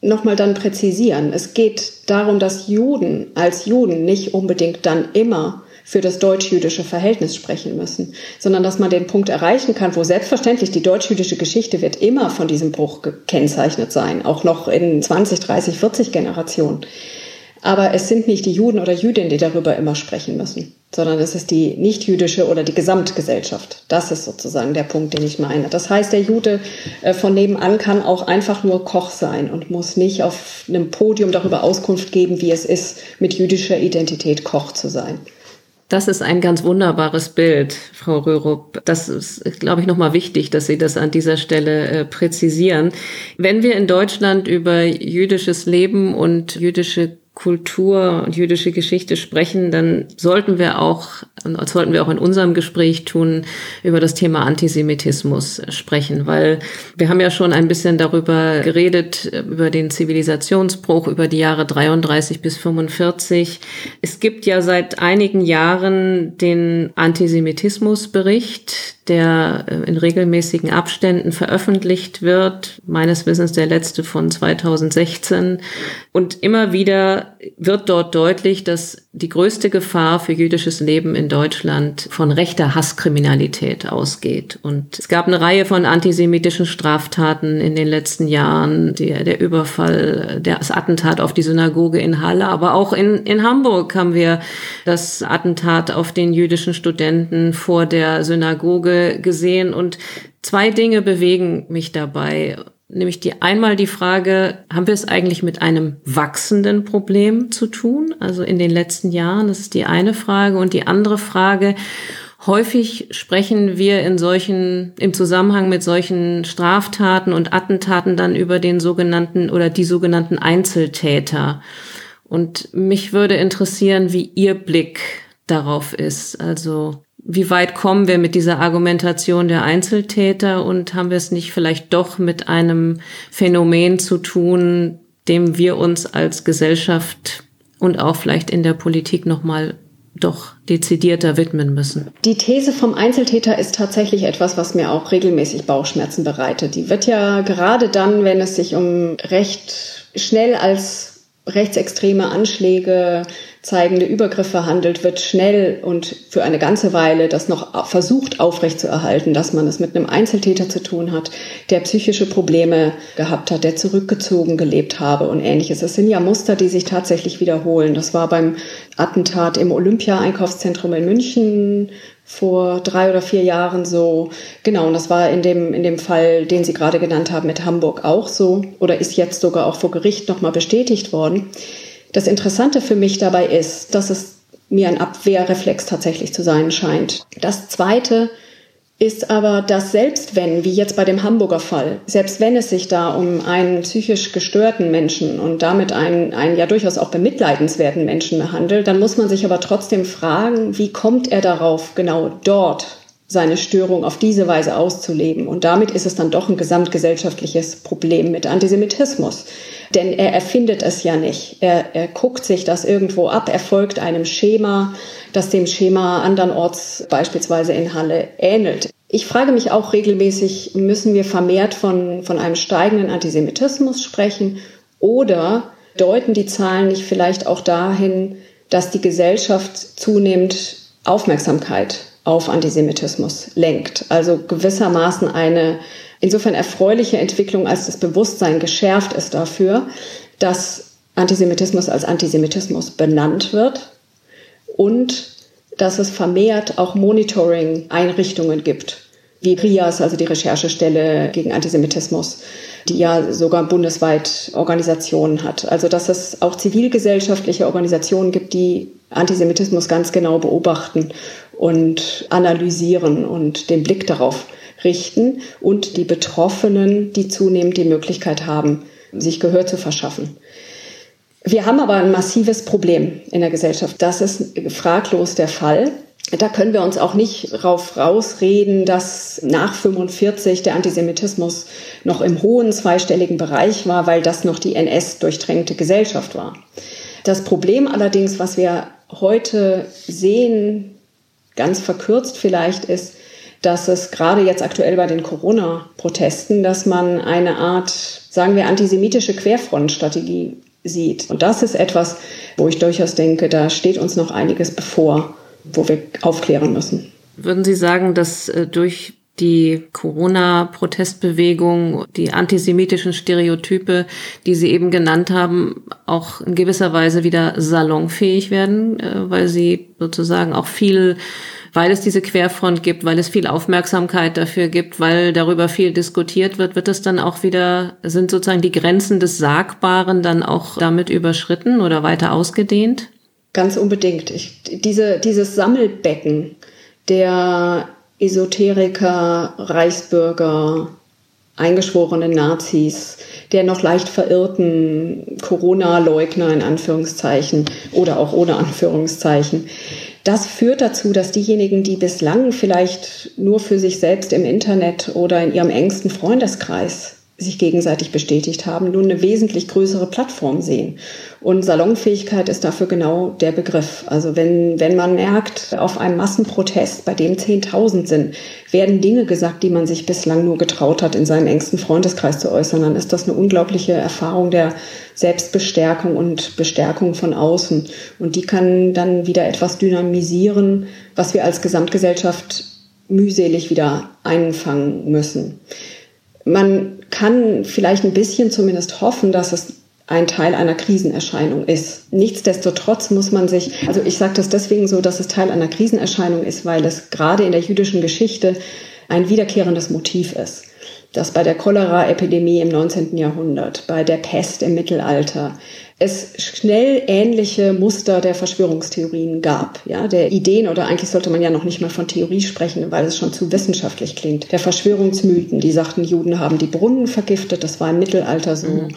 [SPEAKER 1] noch mal dann präzisieren. Es geht darum, dass Juden als Juden nicht unbedingt dann immer für das deutsch-jüdische Verhältnis sprechen müssen, sondern dass man den Punkt erreichen kann, wo selbstverständlich die deutsch-jüdische Geschichte wird immer von diesem Bruch gekennzeichnet sein, auch noch in 20, 30, 40 Generationen. Aber es sind nicht die Juden oder Jüdinnen, die darüber immer sprechen müssen, sondern es ist die nicht-jüdische oder die Gesamtgesellschaft. Das ist sozusagen der Punkt, den ich meine. Das heißt, der Jude äh, von nebenan kann auch einfach nur Koch sein und muss nicht auf einem Podium darüber Auskunft geben, wie es ist, mit jüdischer Identität Koch zu sein.
[SPEAKER 2] Das ist ein ganz wunderbares Bild, Frau Röhrup. Das ist, glaube ich, nochmal wichtig, dass Sie das an dieser Stelle äh, präzisieren. Wenn wir in Deutschland über jüdisches Leben und jüdische Kultur und jüdische Geschichte sprechen, dann sollten wir auch, sollten wir auch in unserem Gespräch tun, über das Thema Antisemitismus sprechen, weil wir haben ja schon ein bisschen darüber geredet, über den Zivilisationsbruch, über die Jahre 33 bis 45. Es gibt ja seit einigen Jahren den Antisemitismusbericht, der in regelmäßigen Abständen veröffentlicht wird, meines Wissens der letzte von 2016. Und immer wieder wird dort deutlich, dass die größte Gefahr für jüdisches Leben in Deutschland von rechter Hasskriminalität ausgeht. Und es gab eine Reihe von antisemitischen Straftaten in den letzten Jahren, der, der Überfall, das Attentat auf die Synagoge in Halle, aber auch in, in Hamburg haben wir das Attentat auf den jüdischen Studenten vor der Synagoge gesehen. Und zwei Dinge bewegen mich dabei nämlich die einmal die Frage, haben wir es eigentlich mit einem wachsenden Problem zu tun? Also in den letzten Jahren, das ist die eine Frage. Und die andere Frage, häufig sprechen wir in solchen, im Zusammenhang mit solchen Straftaten und Attentaten dann über den sogenannten oder die sogenannten Einzeltäter. Und mich würde interessieren, wie Ihr Blick darauf ist. Also wie weit kommen wir mit dieser Argumentation der Einzeltäter und haben wir es nicht vielleicht doch mit einem Phänomen zu tun, dem wir uns als Gesellschaft und auch vielleicht in der Politik nochmal doch dezidierter widmen müssen.
[SPEAKER 1] Die These vom Einzeltäter ist tatsächlich etwas, was mir auch regelmäßig Bauchschmerzen bereitet. Die wird ja gerade dann, wenn es sich um recht schnell als rechtsextreme Anschläge zeigende Übergriffe handelt, wird schnell und für eine ganze Weile das noch versucht aufrechtzuerhalten, dass man es mit einem Einzeltäter zu tun hat, der psychische Probleme gehabt hat, der zurückgezogen gelebt habe und ähnliches. Es sind ja Muster, die sich tatsächlich wiederholen. Das war beim Attentat im Olympia-Einkaufszentrum in München vor drei oder vier Jahren so. Genau, und das war in dem, in dem Fall, den Sie gerade genannt haben, mit Hamburg auch so oder ist jetzt sogar auch vor Gericht nochmal bestätigt worden. Das Interessante für mich dabei ist, dass es mir ein Abwehrreflex tatsächlich zu sein scheint. Das Zweite ist aber, dass selbst wenn, wie jetzt bei dem Hamburger Fall, selbst wenn es sich da um einen psychisch gestörten Menschen und damit einen, einen ja durchaus auch bemitleidenswerten Menschen handelt, dann muss man sich aber trotzdem fragen, wie kommt er darauf, genau dort seine Störung auf diese Weise auszuleben. Und damit ist es dann doch ein gesamtgesellschaftliches Problem mit Antisemitismus Denn er erfindet es ja nicht. Er, er guckt sich das irgendwo ab, er folgt einem Schema, das dem Schema andernorts beispielsweise in Halle ähnelt. Ich frage mich auch regelmäßig, müssen wir vermehrt von, von einem steigenden Antisemitismus sprechen oder deuten die Zahlen nicht vielleicht auch dahin, dass die Gesellschaft zunehmend Aufmerksamkeit auf Antisemitismus lenkt? Also gewissermaßen eine insofern erfreuliche Entwicklung, als das Bewusstsein geschärft ist dafür, dass Antisemitismus als Antisemitismus benannt wird und dass es vermehrt auch Monitoring-Einrichtungen gibt, wie RIAS, also die Recherchestelle gegen Antisemitismus, die ja sogar bundesweit Organisationen hat. Also dass es auch zivilgesellschaftliche Organisationen gibt, die Antisemitismus ganz genau beobachten und analysieren und den Blick darauf richten und die Betroffenen, die zunehmend die Möglichkeit haben, sich Gehör zu verschaffen. Wir haben aber ein massives Problem in der Gesellschaft. Das ist fraglos der Fall. Da können wir uns auch nicht drauf rausreden, dass nach 45 der Antisemitismus noch im hohen zweistelligen Bereich war, weil das noch die NS-durchtränkte Gesellschaft war. Das Problem allerdings, was wir heute sehen, ganz verkürzt vielleicht, ist, dass es gerade jetzt aktuell bei den Corona-Protesten, dass man eine Art, sagen wir, antisemitische Querfrontstrategie sieht. Und das ist etwas, wo ich durchaus denke, da steht uns noch einiges bevor, wo wir aufklären müssen.
[SPEAKER 2] Würden Sie sagen, dass äh, durch die Corona-Protestbewegung, die antisemitischen Stereotype, die Sie eben genannt haben, auch in gewisser Weise wieder salonfähig werden, äh, weil sie sozusagen auch viel weil es diese Querfront gibt, weil es viel Aufmerksamkeit dafür gibt, weil darüber viel diskutiert wird, wird es dann auch wieder, sind sozusagen die Grenzen des Sagbaren dann auch damit überschritten oder weiter ausgedehnt?
[SPEAKER 1] Ganz unbedingt. Ich, diese, dieses Sammelbecken der Esoteriker, Reichsbürger, eingeschworenen Nazis, der noch leicht verirrten Corona-Leugner in Anführungszeichen oder auch ohne Anführungszeichen, das führt dazu, dass diejenigen, die bislang vielleicht nur für sich selbst im Internet oder in ihrem engsten Freundeskreis sich gegenseitig bestätigt haben, nun eine wesentlich größere Plattform sehen. Und Salonfähigkeit ist dafür genau der Begriff. Also wenn, wenn man merkt, auf einem Massenprotest, bei dem 10.000 sind, werden Dinge gesagt, die man sich bislang nur getraut hat, in seinem engsten Freundeskreis zu äußern, dann ist das eine unglaubliche Erfahrung der Selbstbestärkung und Bestärkung von außen. Und die kann dann wieder etwas dynamisieren, was wir als Gesamtgesellschaft mühselig wieder einfangen müssen. Man kann vielleicht ein bisschen zumindest hoffen, dass es ein Teil einer Krisenerscheinung ist. Nichtsdestotrotz muss man sich, also ich sage das deswegen so, dass es Teil einer Krisenerscheinung ist, weil es gerade in der jüdischen Geschichte ein wiederkehrendes Motiv ist. Das bei der Cholera-Epidemie im 19. Jahrhundert, bei der Pest im Mittelalter, es schnell ähnliche Muster der Verschwörungstheorien gab, ja, der Ideen oder eigentlich sollte man ja noch nicht mal von Theorie sprechen, weil es schon zu wissenschaftlich klingt. Der Verschwörungsmythen, die sagten, Juden haben die Brunnen vergiftet, das war im Mittelalter so. Mhm.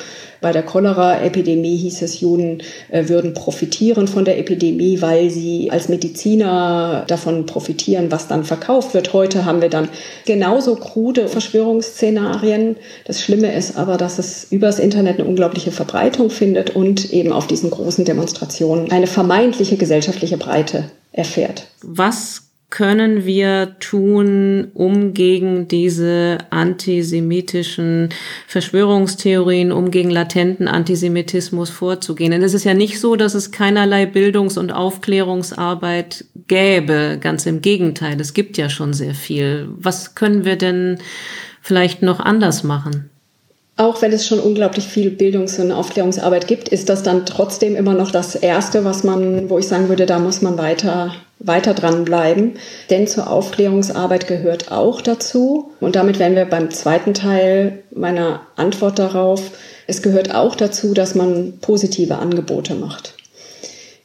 [SPEAKER 1] Bei der Cholera-Epidemie hieß es, Juden äh, würden profitieren von der Epidemie, weil sie als Mediziner davon profitieren, was dann verkauft wird. Heute haben wir dann genauso krude Verschwörungsszenarien. Das Schlimme ist aber, dass es übers Internet eine unglaubliche Verbreitung findet und eben auf diesen großen Demonstrationen eine vermeintliche gesellschaftliche Breite erfährt.
[SPEAKER 2] Was können wir tun, um gegen diese antisemitischen Verschwörungstheorien, um gegen latenten Antisemitismus vorzugehen? Denn es ist ja nicht so, dass es keinerlei Bildungs- und Aufklärungsarbeit gäbe. Ganz im Gegenteil, es gibt ja schon sehr viel. Was können wir denn vielleicht noch anders machen?
[SPEAKER 1] auch wenn es schon unglaublich viel Bildungs- und Aufklärungsarbeit gibt, ist das dann trotzdem immer noch das Erste, was man, wo ich sagen würde, da muss man weiter, weiter dranbleiben. Denn zur Aufklärungsarbeit gehört auch dazu, und damit wären wir beim zweiten Teil meiner Antwort darauf, es gehört auch dazu, dass man positive Angebote macht.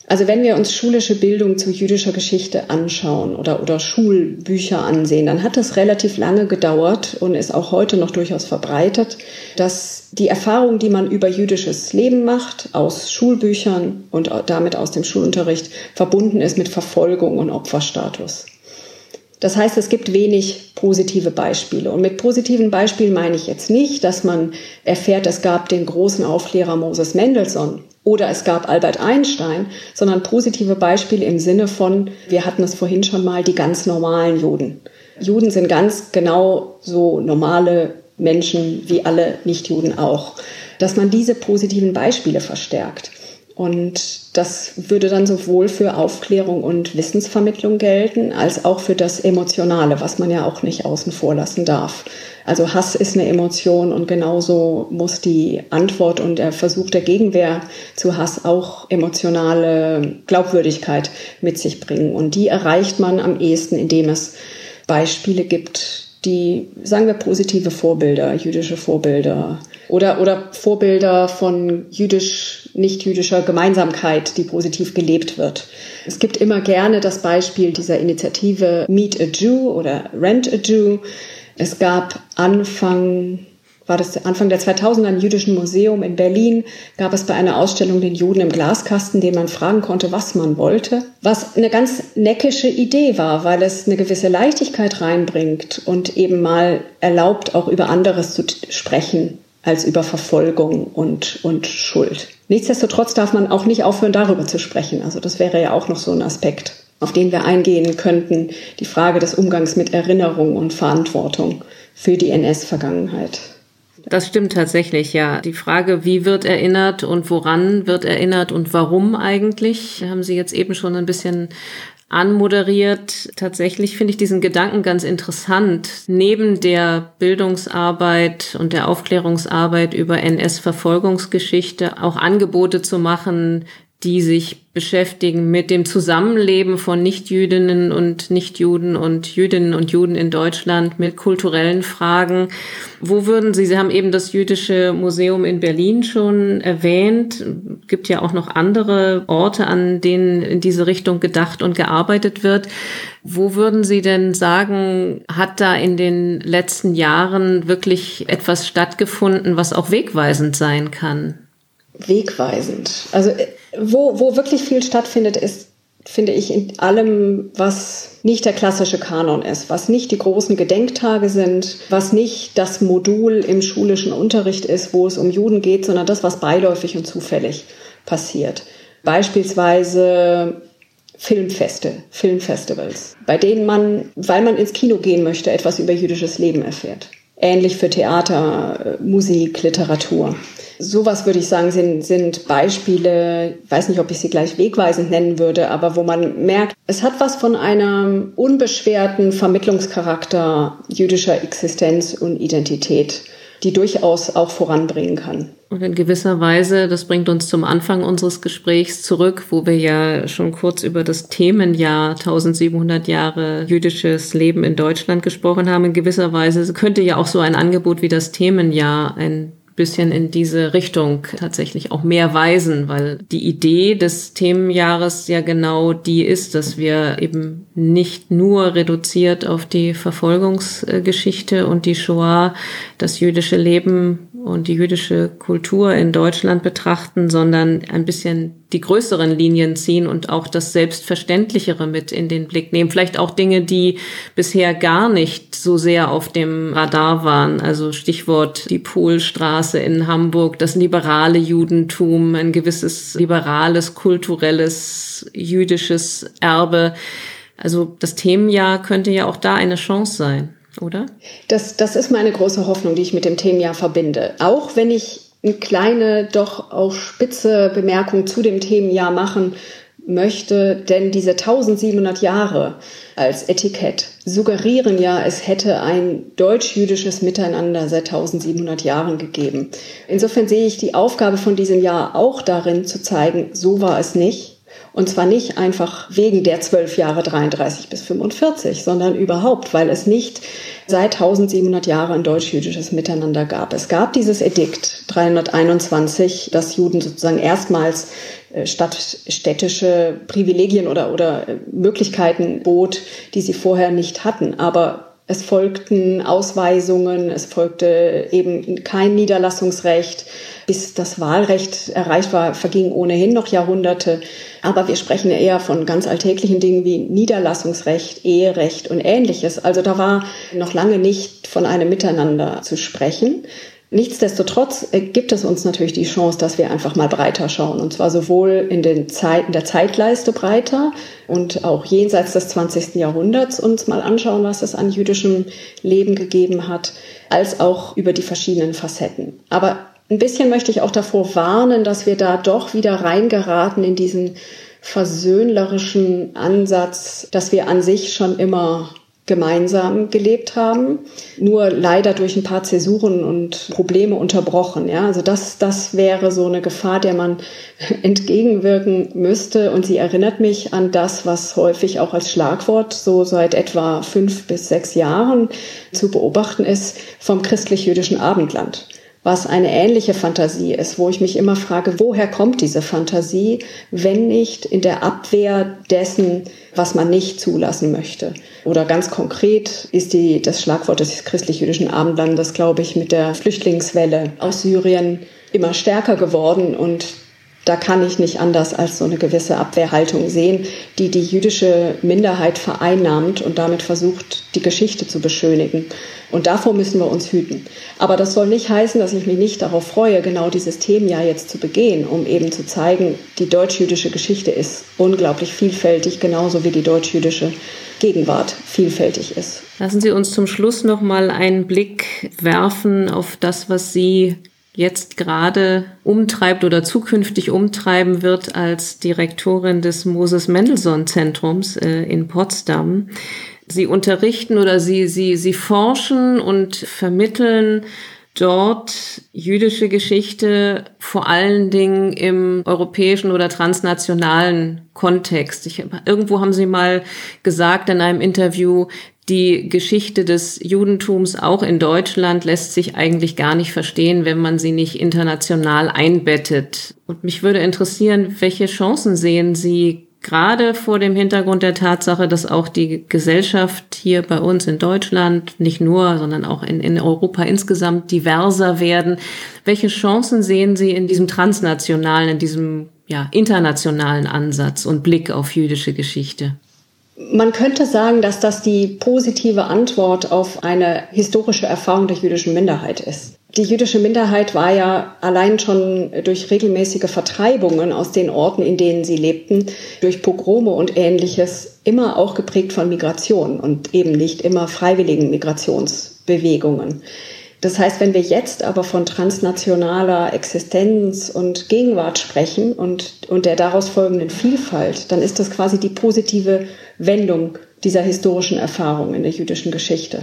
[SPEAKER 1] Also wenn wir uns schulische Bildung zu jüdischer Geschichte anschauen oder, oder Schulbücher ansehen, dann hat das relativ lange gedauert und ist auch heute noch durchaus verbreitet, dass die Erfahrung, die man über jüdisches Leben macht, aus Schulbüchern und damit aus dem Schulunterricht, verbunden ist mit Verfolgung und Opferstatus. Das heißt, es gibt wenig positive Beispiele. Und mit positiven Beispielen meine ich jetzt nicht, dass man erfährt, es gab den großen Aufklärer Moses Mendelssohn oder es gab Albert Einstein, sondern positive Beispiele im Sinne von, wir hatten es vorhin schon mal, die ganz normalen Juden. Juden sind ganz genau so normale Menschen wie alle Nichtjuden auch. Dass man diese positiven Beispiele verstärkt. Und das würde dann sowohl für Aufklärung und Wissensvermittlung gelten, als auch für das Emotionale, was man ja auch nicht außen vor lassen darf. Also Hass ist eine Emotion und genauso muss die Antwort und der Versuch der Gegenwehr zu Hass auch emotionale Glaubwürdigkeit mit sich bringen. Und die erreicht man am ehesten, indem es Beispiele gibt, die, sagen wir, positive Vorbilder, jüdische Vorbilder oder, oder Vorbilder von jüdisch, nicht-jüdischer Gemeinsamkeit, die positiv gelebt wird. Es gibt immer gerne das Beispiel dieser Initiative Meet a Jew oder Rent a Jew. Es gab Anfang war das Anfang der 2000er im Jüdischen Museum in Berlin, gab es bei einer Ausstellung den Juden im Glaskasten, den man fragen konnte, was man wollte. Was eine ganz neckische Idee war, weil es eine gewisse Leichtigkeit reinbringt und eben mal erlaubt, auch über anderes zu sprechen als über Verfolgung und, und Schuld. Nichtsdestotrotz darf man auch nicht aufhören, darüber zu sprechen. Also das wäre ja auch noch so ein Aspekt, auf den wir eingehen könnten. Die Frage des Umgangs mit Erinnerung und Verantwortung für die NS-Vergangenheit.
[SPEAKER 2] Das stimmt tatsächlich, ja. Die Frage, wie wird erinnert und woran wird erinnert und warum eigentlich, haben Sie jetzt eben schon ein bisschen anmoderiert. Tatsächlich finde ich diesen Gedanken ganz interessant. Neben der Bildungsarbeit und der Aufklärungsarbeit über NS-Verfolgungsgeschichte auch Angebote zu machen, die sich beschäftigen mit dem Zusammenleben von Nichtjüdinnen und Nichtjuden und Jüdinnen und Juden in Deutschland, mit kulturellen Fragen. Wo würden Sie, Sie haben eben das Jüdische Museum in Berlin schon erwähnt, gibt ja auch noch andere Orte, an denen in diese Richtung gedacht und gearbeitet wird. Wo würden Sie denn sagen, hat da in den letzten Jahren wirklich etwas stattgefunden, was auch wegweisend sein kann?
[SPEAKER 1] Wegweisend. Also wo, wo wirklich viel stattfindet, ist, finde ich, in allem, was nicht der klassische Kanon ist, was nicht die großen Gedenktage sind, was nicht das Modul im schulischen Unterricht ist, wo es um Juden geht, sondern das, was beiläufig und zufällig passiert. Beispielsweise Filmfeste, Filmfestivals, bei denen man, weil man ins Kino gehen möchte, etwas über jüdisches Leben erfährt. Ähnlich für Theater, Musik, Literatur. Sowas würde ich sagen, sind, sind Beispiele, ich weiß nicht, ob ich sie gleich wegweisend nennen würde, aber wo man merkt, es hat was von einem unbeschwerten Vermittlungscharakter jüdischer Existenz und Identität, die durchaus auch voranbringen kann.
[SPEAKER 2] Und in gewisser Weise, das bringt uns zum Anfang unseres Gesprächs zurück, wo wir ja schon kurz über das Themenjahr 1700 Jahre jüdisches Leben in Deutschland gesprochen haben. In gewisser Weise könnte ja auch so ein Angebot wie das Themenjahr ein bisschen in diese Richtung tatsächlich auch mehr weisen, weil die Idee des Themenjahres ja genau die ist, dass wir eben nicht nur reduziert auf die Verfolgungsgeschichte und die Shoah das jüdische Leben und die jüdische Kultur in Deutschland betrachten, sondern ein bisschen die größeren Linien ziehen und auch das Selbstverständlichere mit in den Blick nehmen. Vielleicht auch Dinge, die bisher gar nicht so sehr auf dem Radar waren. Also Stichwort die Polstraße in Hamburg, das liberale Judentum, ein gewisses liberales, kulturelles, jüdisches Erbe. Also das Themenjahr könnte ja auch da eine Chance sein oder?
[SPEAKER 1] Das, das ist meine große Hoffnung, die ich mit dem Themenjahr verbinde. Auch wenn ich eine kleine, doch auch spitze Bemerkung zu dem Themenjahr machen möchte, denn diese 1700 Jahre als Etikett suggerieren ja, es hätte ein deutsch-jüdisches Miteinander seit 1700 Jahren gegeben. Insofern sehe ich die Aufgabe von diesem Jahr auch darin zu zeigen, so war es nicht und zwar nicht einfach wegen der zwölf Jahre 33 bis 45, sondern überhaupt, weil es nicht seit 1700 Jahren ein deutsch-jüdisches Miteinander gab. Es gab dieses Edikt 321, das Juden sozusagen erstmals äh, stadtstädtische Privilegien oder, oder äh, Möglichkeiten bot, die sie vorher nicht hatten. Aber Es folgten Ausweisungen, es folgte eben kein Niederlassungsrecht. Bis das Wahlrecht erreicht war, vergingen ohnehin noch Jahrhunderte. Aber wir sprechen eher von ganz alltäglichen Dingen wie Niederlassungsrecht, Eherecht und ähnliches. Also da war noch lange nicht von einem Miteinander zu sprechen. Nichtsdestotrotz gibt es uns natürlich die Chance, dass wir einfach mal breiter schauen. Und zwar sowohl in, den Zeit, in der Zeitleiste breiter und auch jenseits des 20. Jahrhunderts uns mal anschauen, was es an jüdischem Leben gegeben hat, als auch über die verschiedenen Facetten. Aber ein bisschen möchte ich auch davor warnen, dass wir da doch wieder reingeraten in diesen versöhnlerischen Ansatz, dass wir an sich schon immer gemeinsam gelebt haben, nur leider durch ein paar Zäsuren und Probleme unterbrochen. Ja, also das, das wäre so eine Gefahr, der man *laughs* entgegenwirken müsste. Und sie erinnert mich an das, was häufig auch als Schlagwort so seit etwa fünf bis sechs Jahren zu beobachten ist vom christlich-jüdischen Abendland was eine ähnliche Fantasie ist, wo ich mich immer frage, woher kommt diese Fantasie, wenn nicht in der Abwehr dessen, was man nicht zulassen möchte. Oder ganz konkret ist die, das Schlagwort des christlich-jüdischen Abendlandes, glaube ich, mit der Flüchtlingswelle aus Syrien immer stärker geworden und da kann ich nicht anders als so eine gewisse Abwehrhaltung sehen, die die jüdische Minderheit vereinnahmt und damit versucht, die Geschichte zu beschönigen. Und davor müssen wir uns hüten. Aber das soll nicht heißen, dass ich mich nicht darauf freue, genau dieses Themenjahr jetzt zu begehen, um eben zu zeigen, die deutsch-jüdische Geschichte ist unglaublich vielfältig, genauso wie die deutsch-jüdische Gegenwart vielfältig ist.
[SPEAKER 2] Lassen Sie uns zum Schluss noch mal einen Blick werfen auf das, was Sie jetzt gerade umtreibt oder zukünftig umtreiben wird als Direktorin des Moses Mendelssohn Zentrums äh, in Potsdam. Sie unterrichten oder sie, sie, sie forschen und vermitteln dort jüdische Geschichte vor allen Dingen im europäischen oder transnationalen Kontext. Ich, irgendwo haben Sie mal gesagt in einem Interview, die Geschichte des Judentums auch in Deutschland lässt sich eigentlich gar nicht verstehen, wenn man sie nicht international einbettet. Und mich würde interessieren, welche Chancen sehen Sie gerade vor dem Hintergrund der Tatsache, dass auch die Gesellschaft hier bei uns in Deutschland, nicht nur, sondern auch in, in Europa insgesamt diverser werden. Welche Chancen sehen Sie in diesem transnationalen, in diesem ja, internationalen Ansatz und Blick auf jüdische Geschichte?
[SPEAKER 1] Man könnte sagen, dass das die positive Antwort auf eine historische Erfahrung der jüdischen Minderheit ist. Die jüdische Minderheit war ja allein schon durch regelmäßige Vertreibungen aus den Orten, in denen sie lebten, durch Pogrome und ähnliches immer auch geprägt von Migration und eben nicht immer freiwilligen Migrationsbewegungen. Das heißt, wenn wir jetzt aber von transnationaler Existenz und Gegenwart sprechen und, und der daraus folgenden Vielfalt, dann ist das quasi die positive Wendung dieser historischen Erfahrung in der jüdischen Geschichte.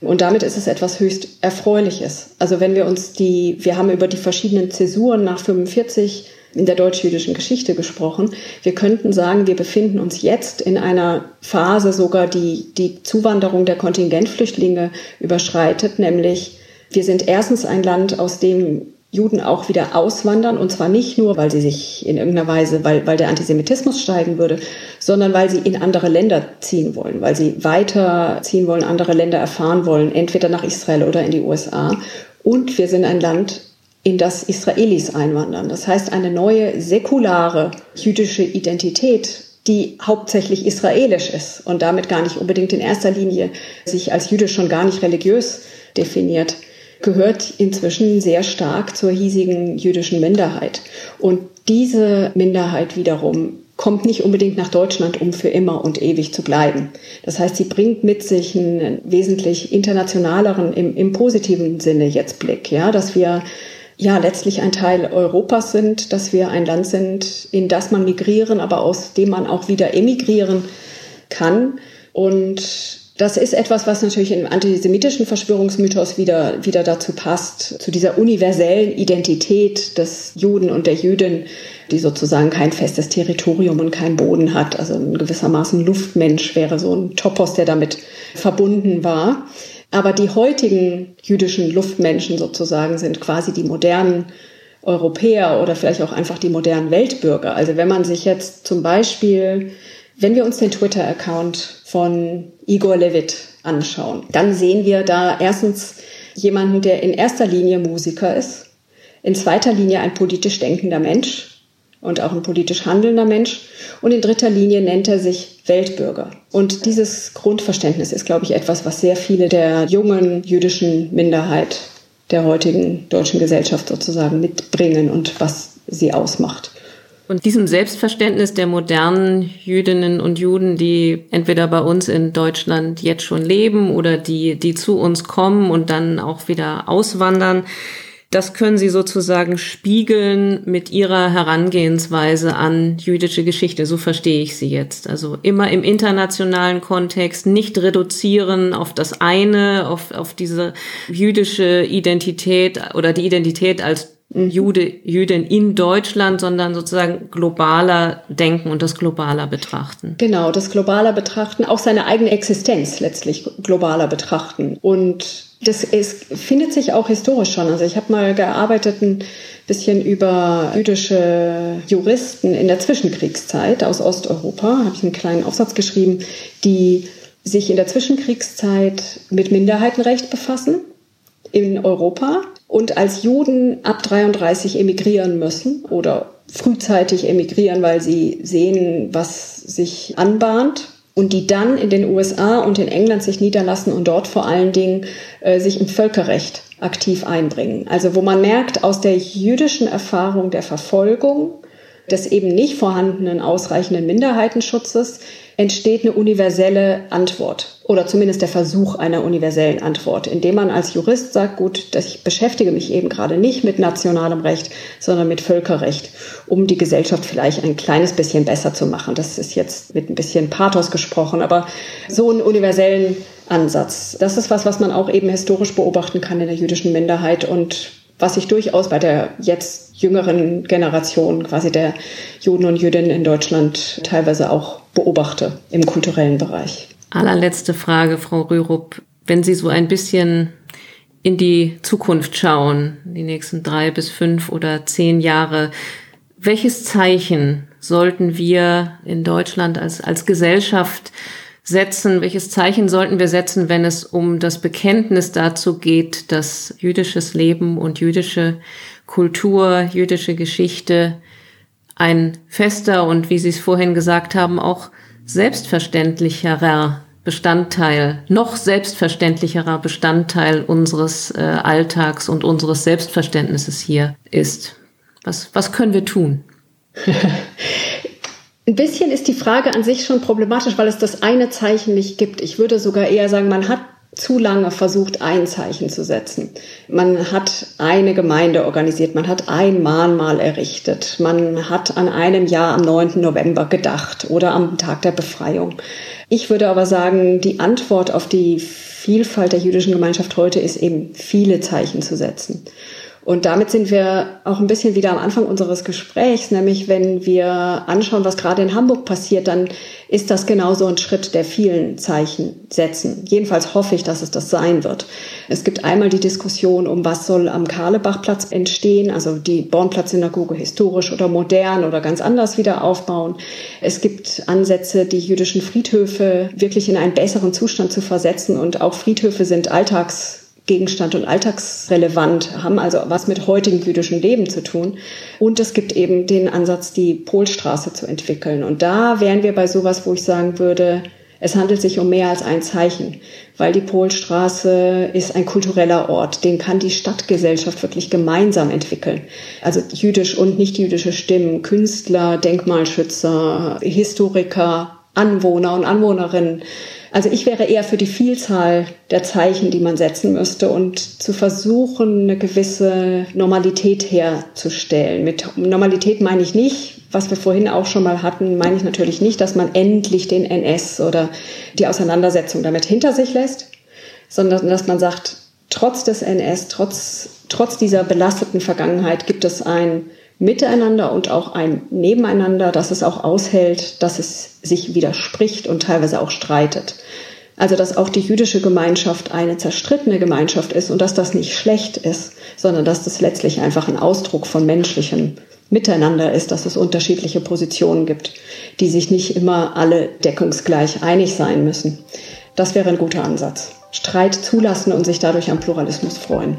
[SPEAKER 1] Und damit ist es etwas höchst Erfreuliches. Also wenn wir uns die, wir haben über die verschiedenen Zäsuren nach 45 in der deutsch-jüdischen Geschichte gesprochen. Wir könnten sagen, wir befinden uns jetzt in einer Phase sogar, die die Zuwanderung der Kontingentflüchtlinge überschreitet, nämlich wir sind erstens ein Land, aus dem Juden auch wieder auswandern und zwar nicht nur, weil sie sich in irgendeiner Weise, weil, weil der Antisemitismus steigen würde, sondern weil sie in andere Länder ziehen wollen, weil sie weiter ziehen wollen, andere Länder erfahren wollen, entweder nach Israel oder in die USA. Und wir sind ein Land, in das Israelis einwandern. Das heißt, eine neue säkulare jüdische Identität, die hauptsächlich israelisch ist und damit gar nicht unbedingt in erster Linie sich als jüdisch schon gar nicht religiös definiert, gehört inzwischen sehr stark zur hiesigen jüdischen Minderheit. Und diese Minderheit wiederum kommt nicht unbedingt nach Deutschland, um für immer und ewig zu bleiben. Das heißt, sie bringt mit sich einen wesentlich internationaleren, im, im positiven Sinne jetzt Blick, ja, dass wir ja letztlich ein Teil Europas sind, dass wir ein Land sind, in das man migrieren, aber aus dem man auch wieder emigrieren kann. Und das ist etwas, was natürlich im antisemitischen Verschwörungsmythos wieder, wieder dazu passt, zu dieser universellen Identität des Juden und der Jüdin, die sozusagen kein festes Territorium und keinen Boden hat. Also ein gewissermaßen Luftmensch wäre so ein Topos, der damit verbunden war. Aber die heutigen jüdischen Luftmenschen sozusagen sind quasi die modernen Europäer oder vielleicht auch einfach die modernen Weltbürger. Also wenn man sich jetzt zum Beispiel wenn wir uns den Twitter-Account von Igor Levit anschauen, dann sehen wir da erstens jemanden, der in erster Linie Musiker ist, in zweiter Linie ein politisch denkender Mensch und auch ein politisch handelnder Mensch und in dritter Linie nennt er sich Weltbürger. Und dieses Grundverständnis ist, glaube ich, etwas, was sehr viele der jungen jüdischen Minderheit der heutigen deutschen Gesellschaft sozusagen mitbringen und was sie ausmacht.
[SPEAKER 2] Und diesem Selbstverständnis der modernen Jüdinnen und Juden, die entweder bei uns in Deutschland jetzt schon leben oder die, die zu uns kommen und dann auch wieder auswandern, das können Sie sozusagen spiegeln mit Ihrer Herangehensweise an jüdische Geschichte. So verstehe ich Sie jetzt. Also immer im internationalen Kontext, nicht reduzieren auf das eine, auf, auf diese jüdische Identität oder die Identität als Jude, Jüdin in Deutschland, sondern sozusagen globaler denken und das globaler betrachten.
[SPEAKER 1] Genau, das globaler betrachten, auch seine eigene Existenz letztlich globaler betrachten. Und das ist, findet sich auch historisch schon. Also ich habe mal gearbeitet ein bisschen über jüdische Juristen in der Zwischenkriegszeit aus Osteuropa. Habe ich einen kleinen Aufsatz geschrieben, die sich in der Zwischenkriegszeit mit Minderheitenrecht befassen in Europa und als Juden ab 33 emigrieren müssen oder frühzeitig emigrieren, weil sie sehen, was sich anbahnt und die dann in den USA und in England sich niederlassen und dort vor allen Dingen äh, sich im Völkerrecht aktiv einbringen. Also wo man merkt, aus der jüdischen Erfahrung der Verfolgung, des eben nicht vorhandenen ausreichenden Minderheitenschutzes, entsteht eine universelle Antwort oder zumindest der Versuch einer universellen Antwort, indem man als Jurist sagt, gut, ich beschäftige mich eben gerade nicht mit nationalem Recht, sondern mit Völkerrecht, um die Gesellschaft vielleicht ein kleines bisschen besser zu machen. Das ist jetzt mit ein bisschen Pathos gesprochen, aber so einen universellen Ansatz. Das ist was, was man auch eben historisch beobachten kann in der jüdischen Minderheit und was sich durchaus bei der jetzt jüngeren Generation quasi der Juden und Jüdinnen in Deutschland teilweise auch beobachte im kulturellen Bereich.
[SPEAKER 2] Allerletzte Frage, Frau Rürup. Wenn Sie so ein bisschen in die Zukunft schauen, die nächsten drei bis fünf oder zehn Jahre, welches Zeichen sollten wir in Deutschland als, als Gesellschaft setzen? Welches Zeichen sollten wir setzen, wenn es um das Bekenntnis dazu geht, dass jüdisches Leben und jüdische Kultur, jüdische Geschichte ein fester und, wie Sie es vorhin gesagt haben, auch selbstverständlicherer Bestandteil, noch selbstverständlicherer Bestandteil unseres äh, Alltags und unseres Selbstverständnisses hier ist. Was, was können wir tun? *laughs*
[SPEAKER 1] Ein bisschen ist die Frage an sich schon problematisch, weil es das eine Zeichen nicht gibt. Ich würde sogar eher sagen, man hat zu lange versucht, ein Zeichen zu setzen. Man hat eine Gemeinde organisiert, man hat ein Mahnmal errichtet, man hat an einem Jahr am 9. November gedacht oder am Tag der Befreiung. Ich würde aber sagen, die Antwort auf die Vielfalt der jüdischen Gemeinschaft heute ist eben, viele Zeichen zu setzen. Und damit sind wir auch ein bisschen wieder am Anfang unseres Gesprächs, nämlich wenn wir anschauen, was gerade in Hamburg passiert, dann ist das genauso ein Schritt der vielen Zeichen setzen. Jedenfalls hoffe ich, dass es das sein wird. Es gibt einmal die Diskussion um, was soll am Karlebachplatz entstehen, also die Bornplatz-Synagoge historisch oder modern oder ganz anders wieder aufbauen. Es gibt Ansätze, die jüdischen Friedhöfe wirklich in einen besseren Zustand zu versetzen und auch Friedhöfe sind Alltags Gegenstand und alltagsrelevant, haben also was mit heutigem jüdischen Leben zu tun. Und es gibt eben den Ansatz, die Polstraße zu entwickeln. Und da wären wir bei sowas, wo ich sagen würde, es handelt sich um mehr als ein Zeichen, weil die Polstraße ist ein kultureller Ort, den kann die Stadtgesellschaft wirklich gemeinsam entwickeln. Also jüdisch und nicht jüdische Stimmen, Künstler, Denkmalschützer, Historiker, Anwohner und Anwohnerinnen also ich wäre eher für die Vielzahl der Zeichen, die man setzen müsste und zu versuchen, eine gewisse Normalität herzustellen. Mit Normalität meine ich nicht, was wir vorhin auch schon mal hatten, meine ich natürlich nicht, dass man endlich den NS oder die Auseinandersetzung damit hinter sich lässt, sondern dass man sagt, trotz des NS, trotz, trotz dieser belasteten Vergangenheit gibt es ein Miteinander und auch ein Nebeneinander, dass es auch aushält, dass es sich widerspricht und teilweise auch streitet. Also dass auch die jüdische Gemeinschaft eine zerstrittene Gemeinschaft ist und dass das nicht schlecht ist, sondern dass das letztlich einfach ein Ausdruck von menschlichem Miteinander ist, dass es unterschiedliche Positionen gibt, die sich nicht immer alle deckungsgleich einig sein müssen. Das wäre ein guter Ansatz. Streit zulassen und sich dadurch am Pluralismus freuen.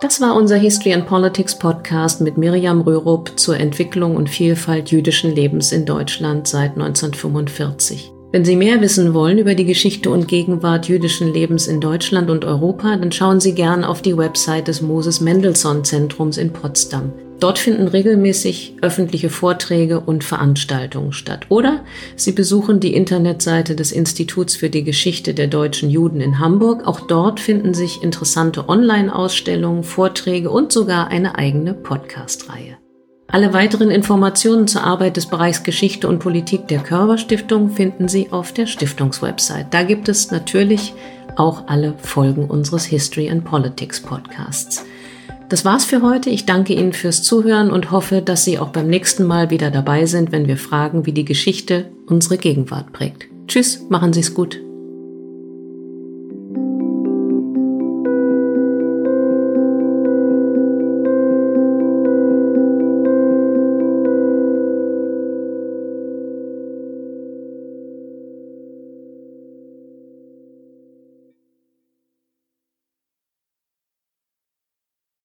[SPEAKER 2] Das war unser History and Politics Podcast mit Miriam Rörup zur Entwicklung und Vielfalt jüdischen Lebens in Deutschland seit 1945. Wenn Sie mehr wissen wollen über die Geschichte und Gegenwart jüdischen Lebens in Deutschland und Europa, dann schauen Sie gern auf die Website des Moses Mendelssohn Zentrums in Potsdam. Dort finden regelmäßig öffentliche Vorträge und Veranstaltungen statt. Oder Sie besuchen die Internetseite des Instituts für die Geschichte der deutschen Juden in Hamburg. Auch dort finden sich interessante Online-Ausstellungen, Vorträge und sogar eine eigene Podcast-Reihe. Alle weiteren Informationen zur Arbeit des Bereichs Geschichte und Politik der Körperstiftung finden Sie auf der Stiftungswebsite. Da gibt es natürlich auch alle Folgen unseres History and Politics Podcasts. Das war's für heute. Ich danke Ihnen fürs Zuhören und hoffe, dass Sie auch beim nächsten Mal wieder dabei sind, wenn wir fragen, wie die Geschichte unsere Gegenwart prägt. Tschüss, machen Sie es gut.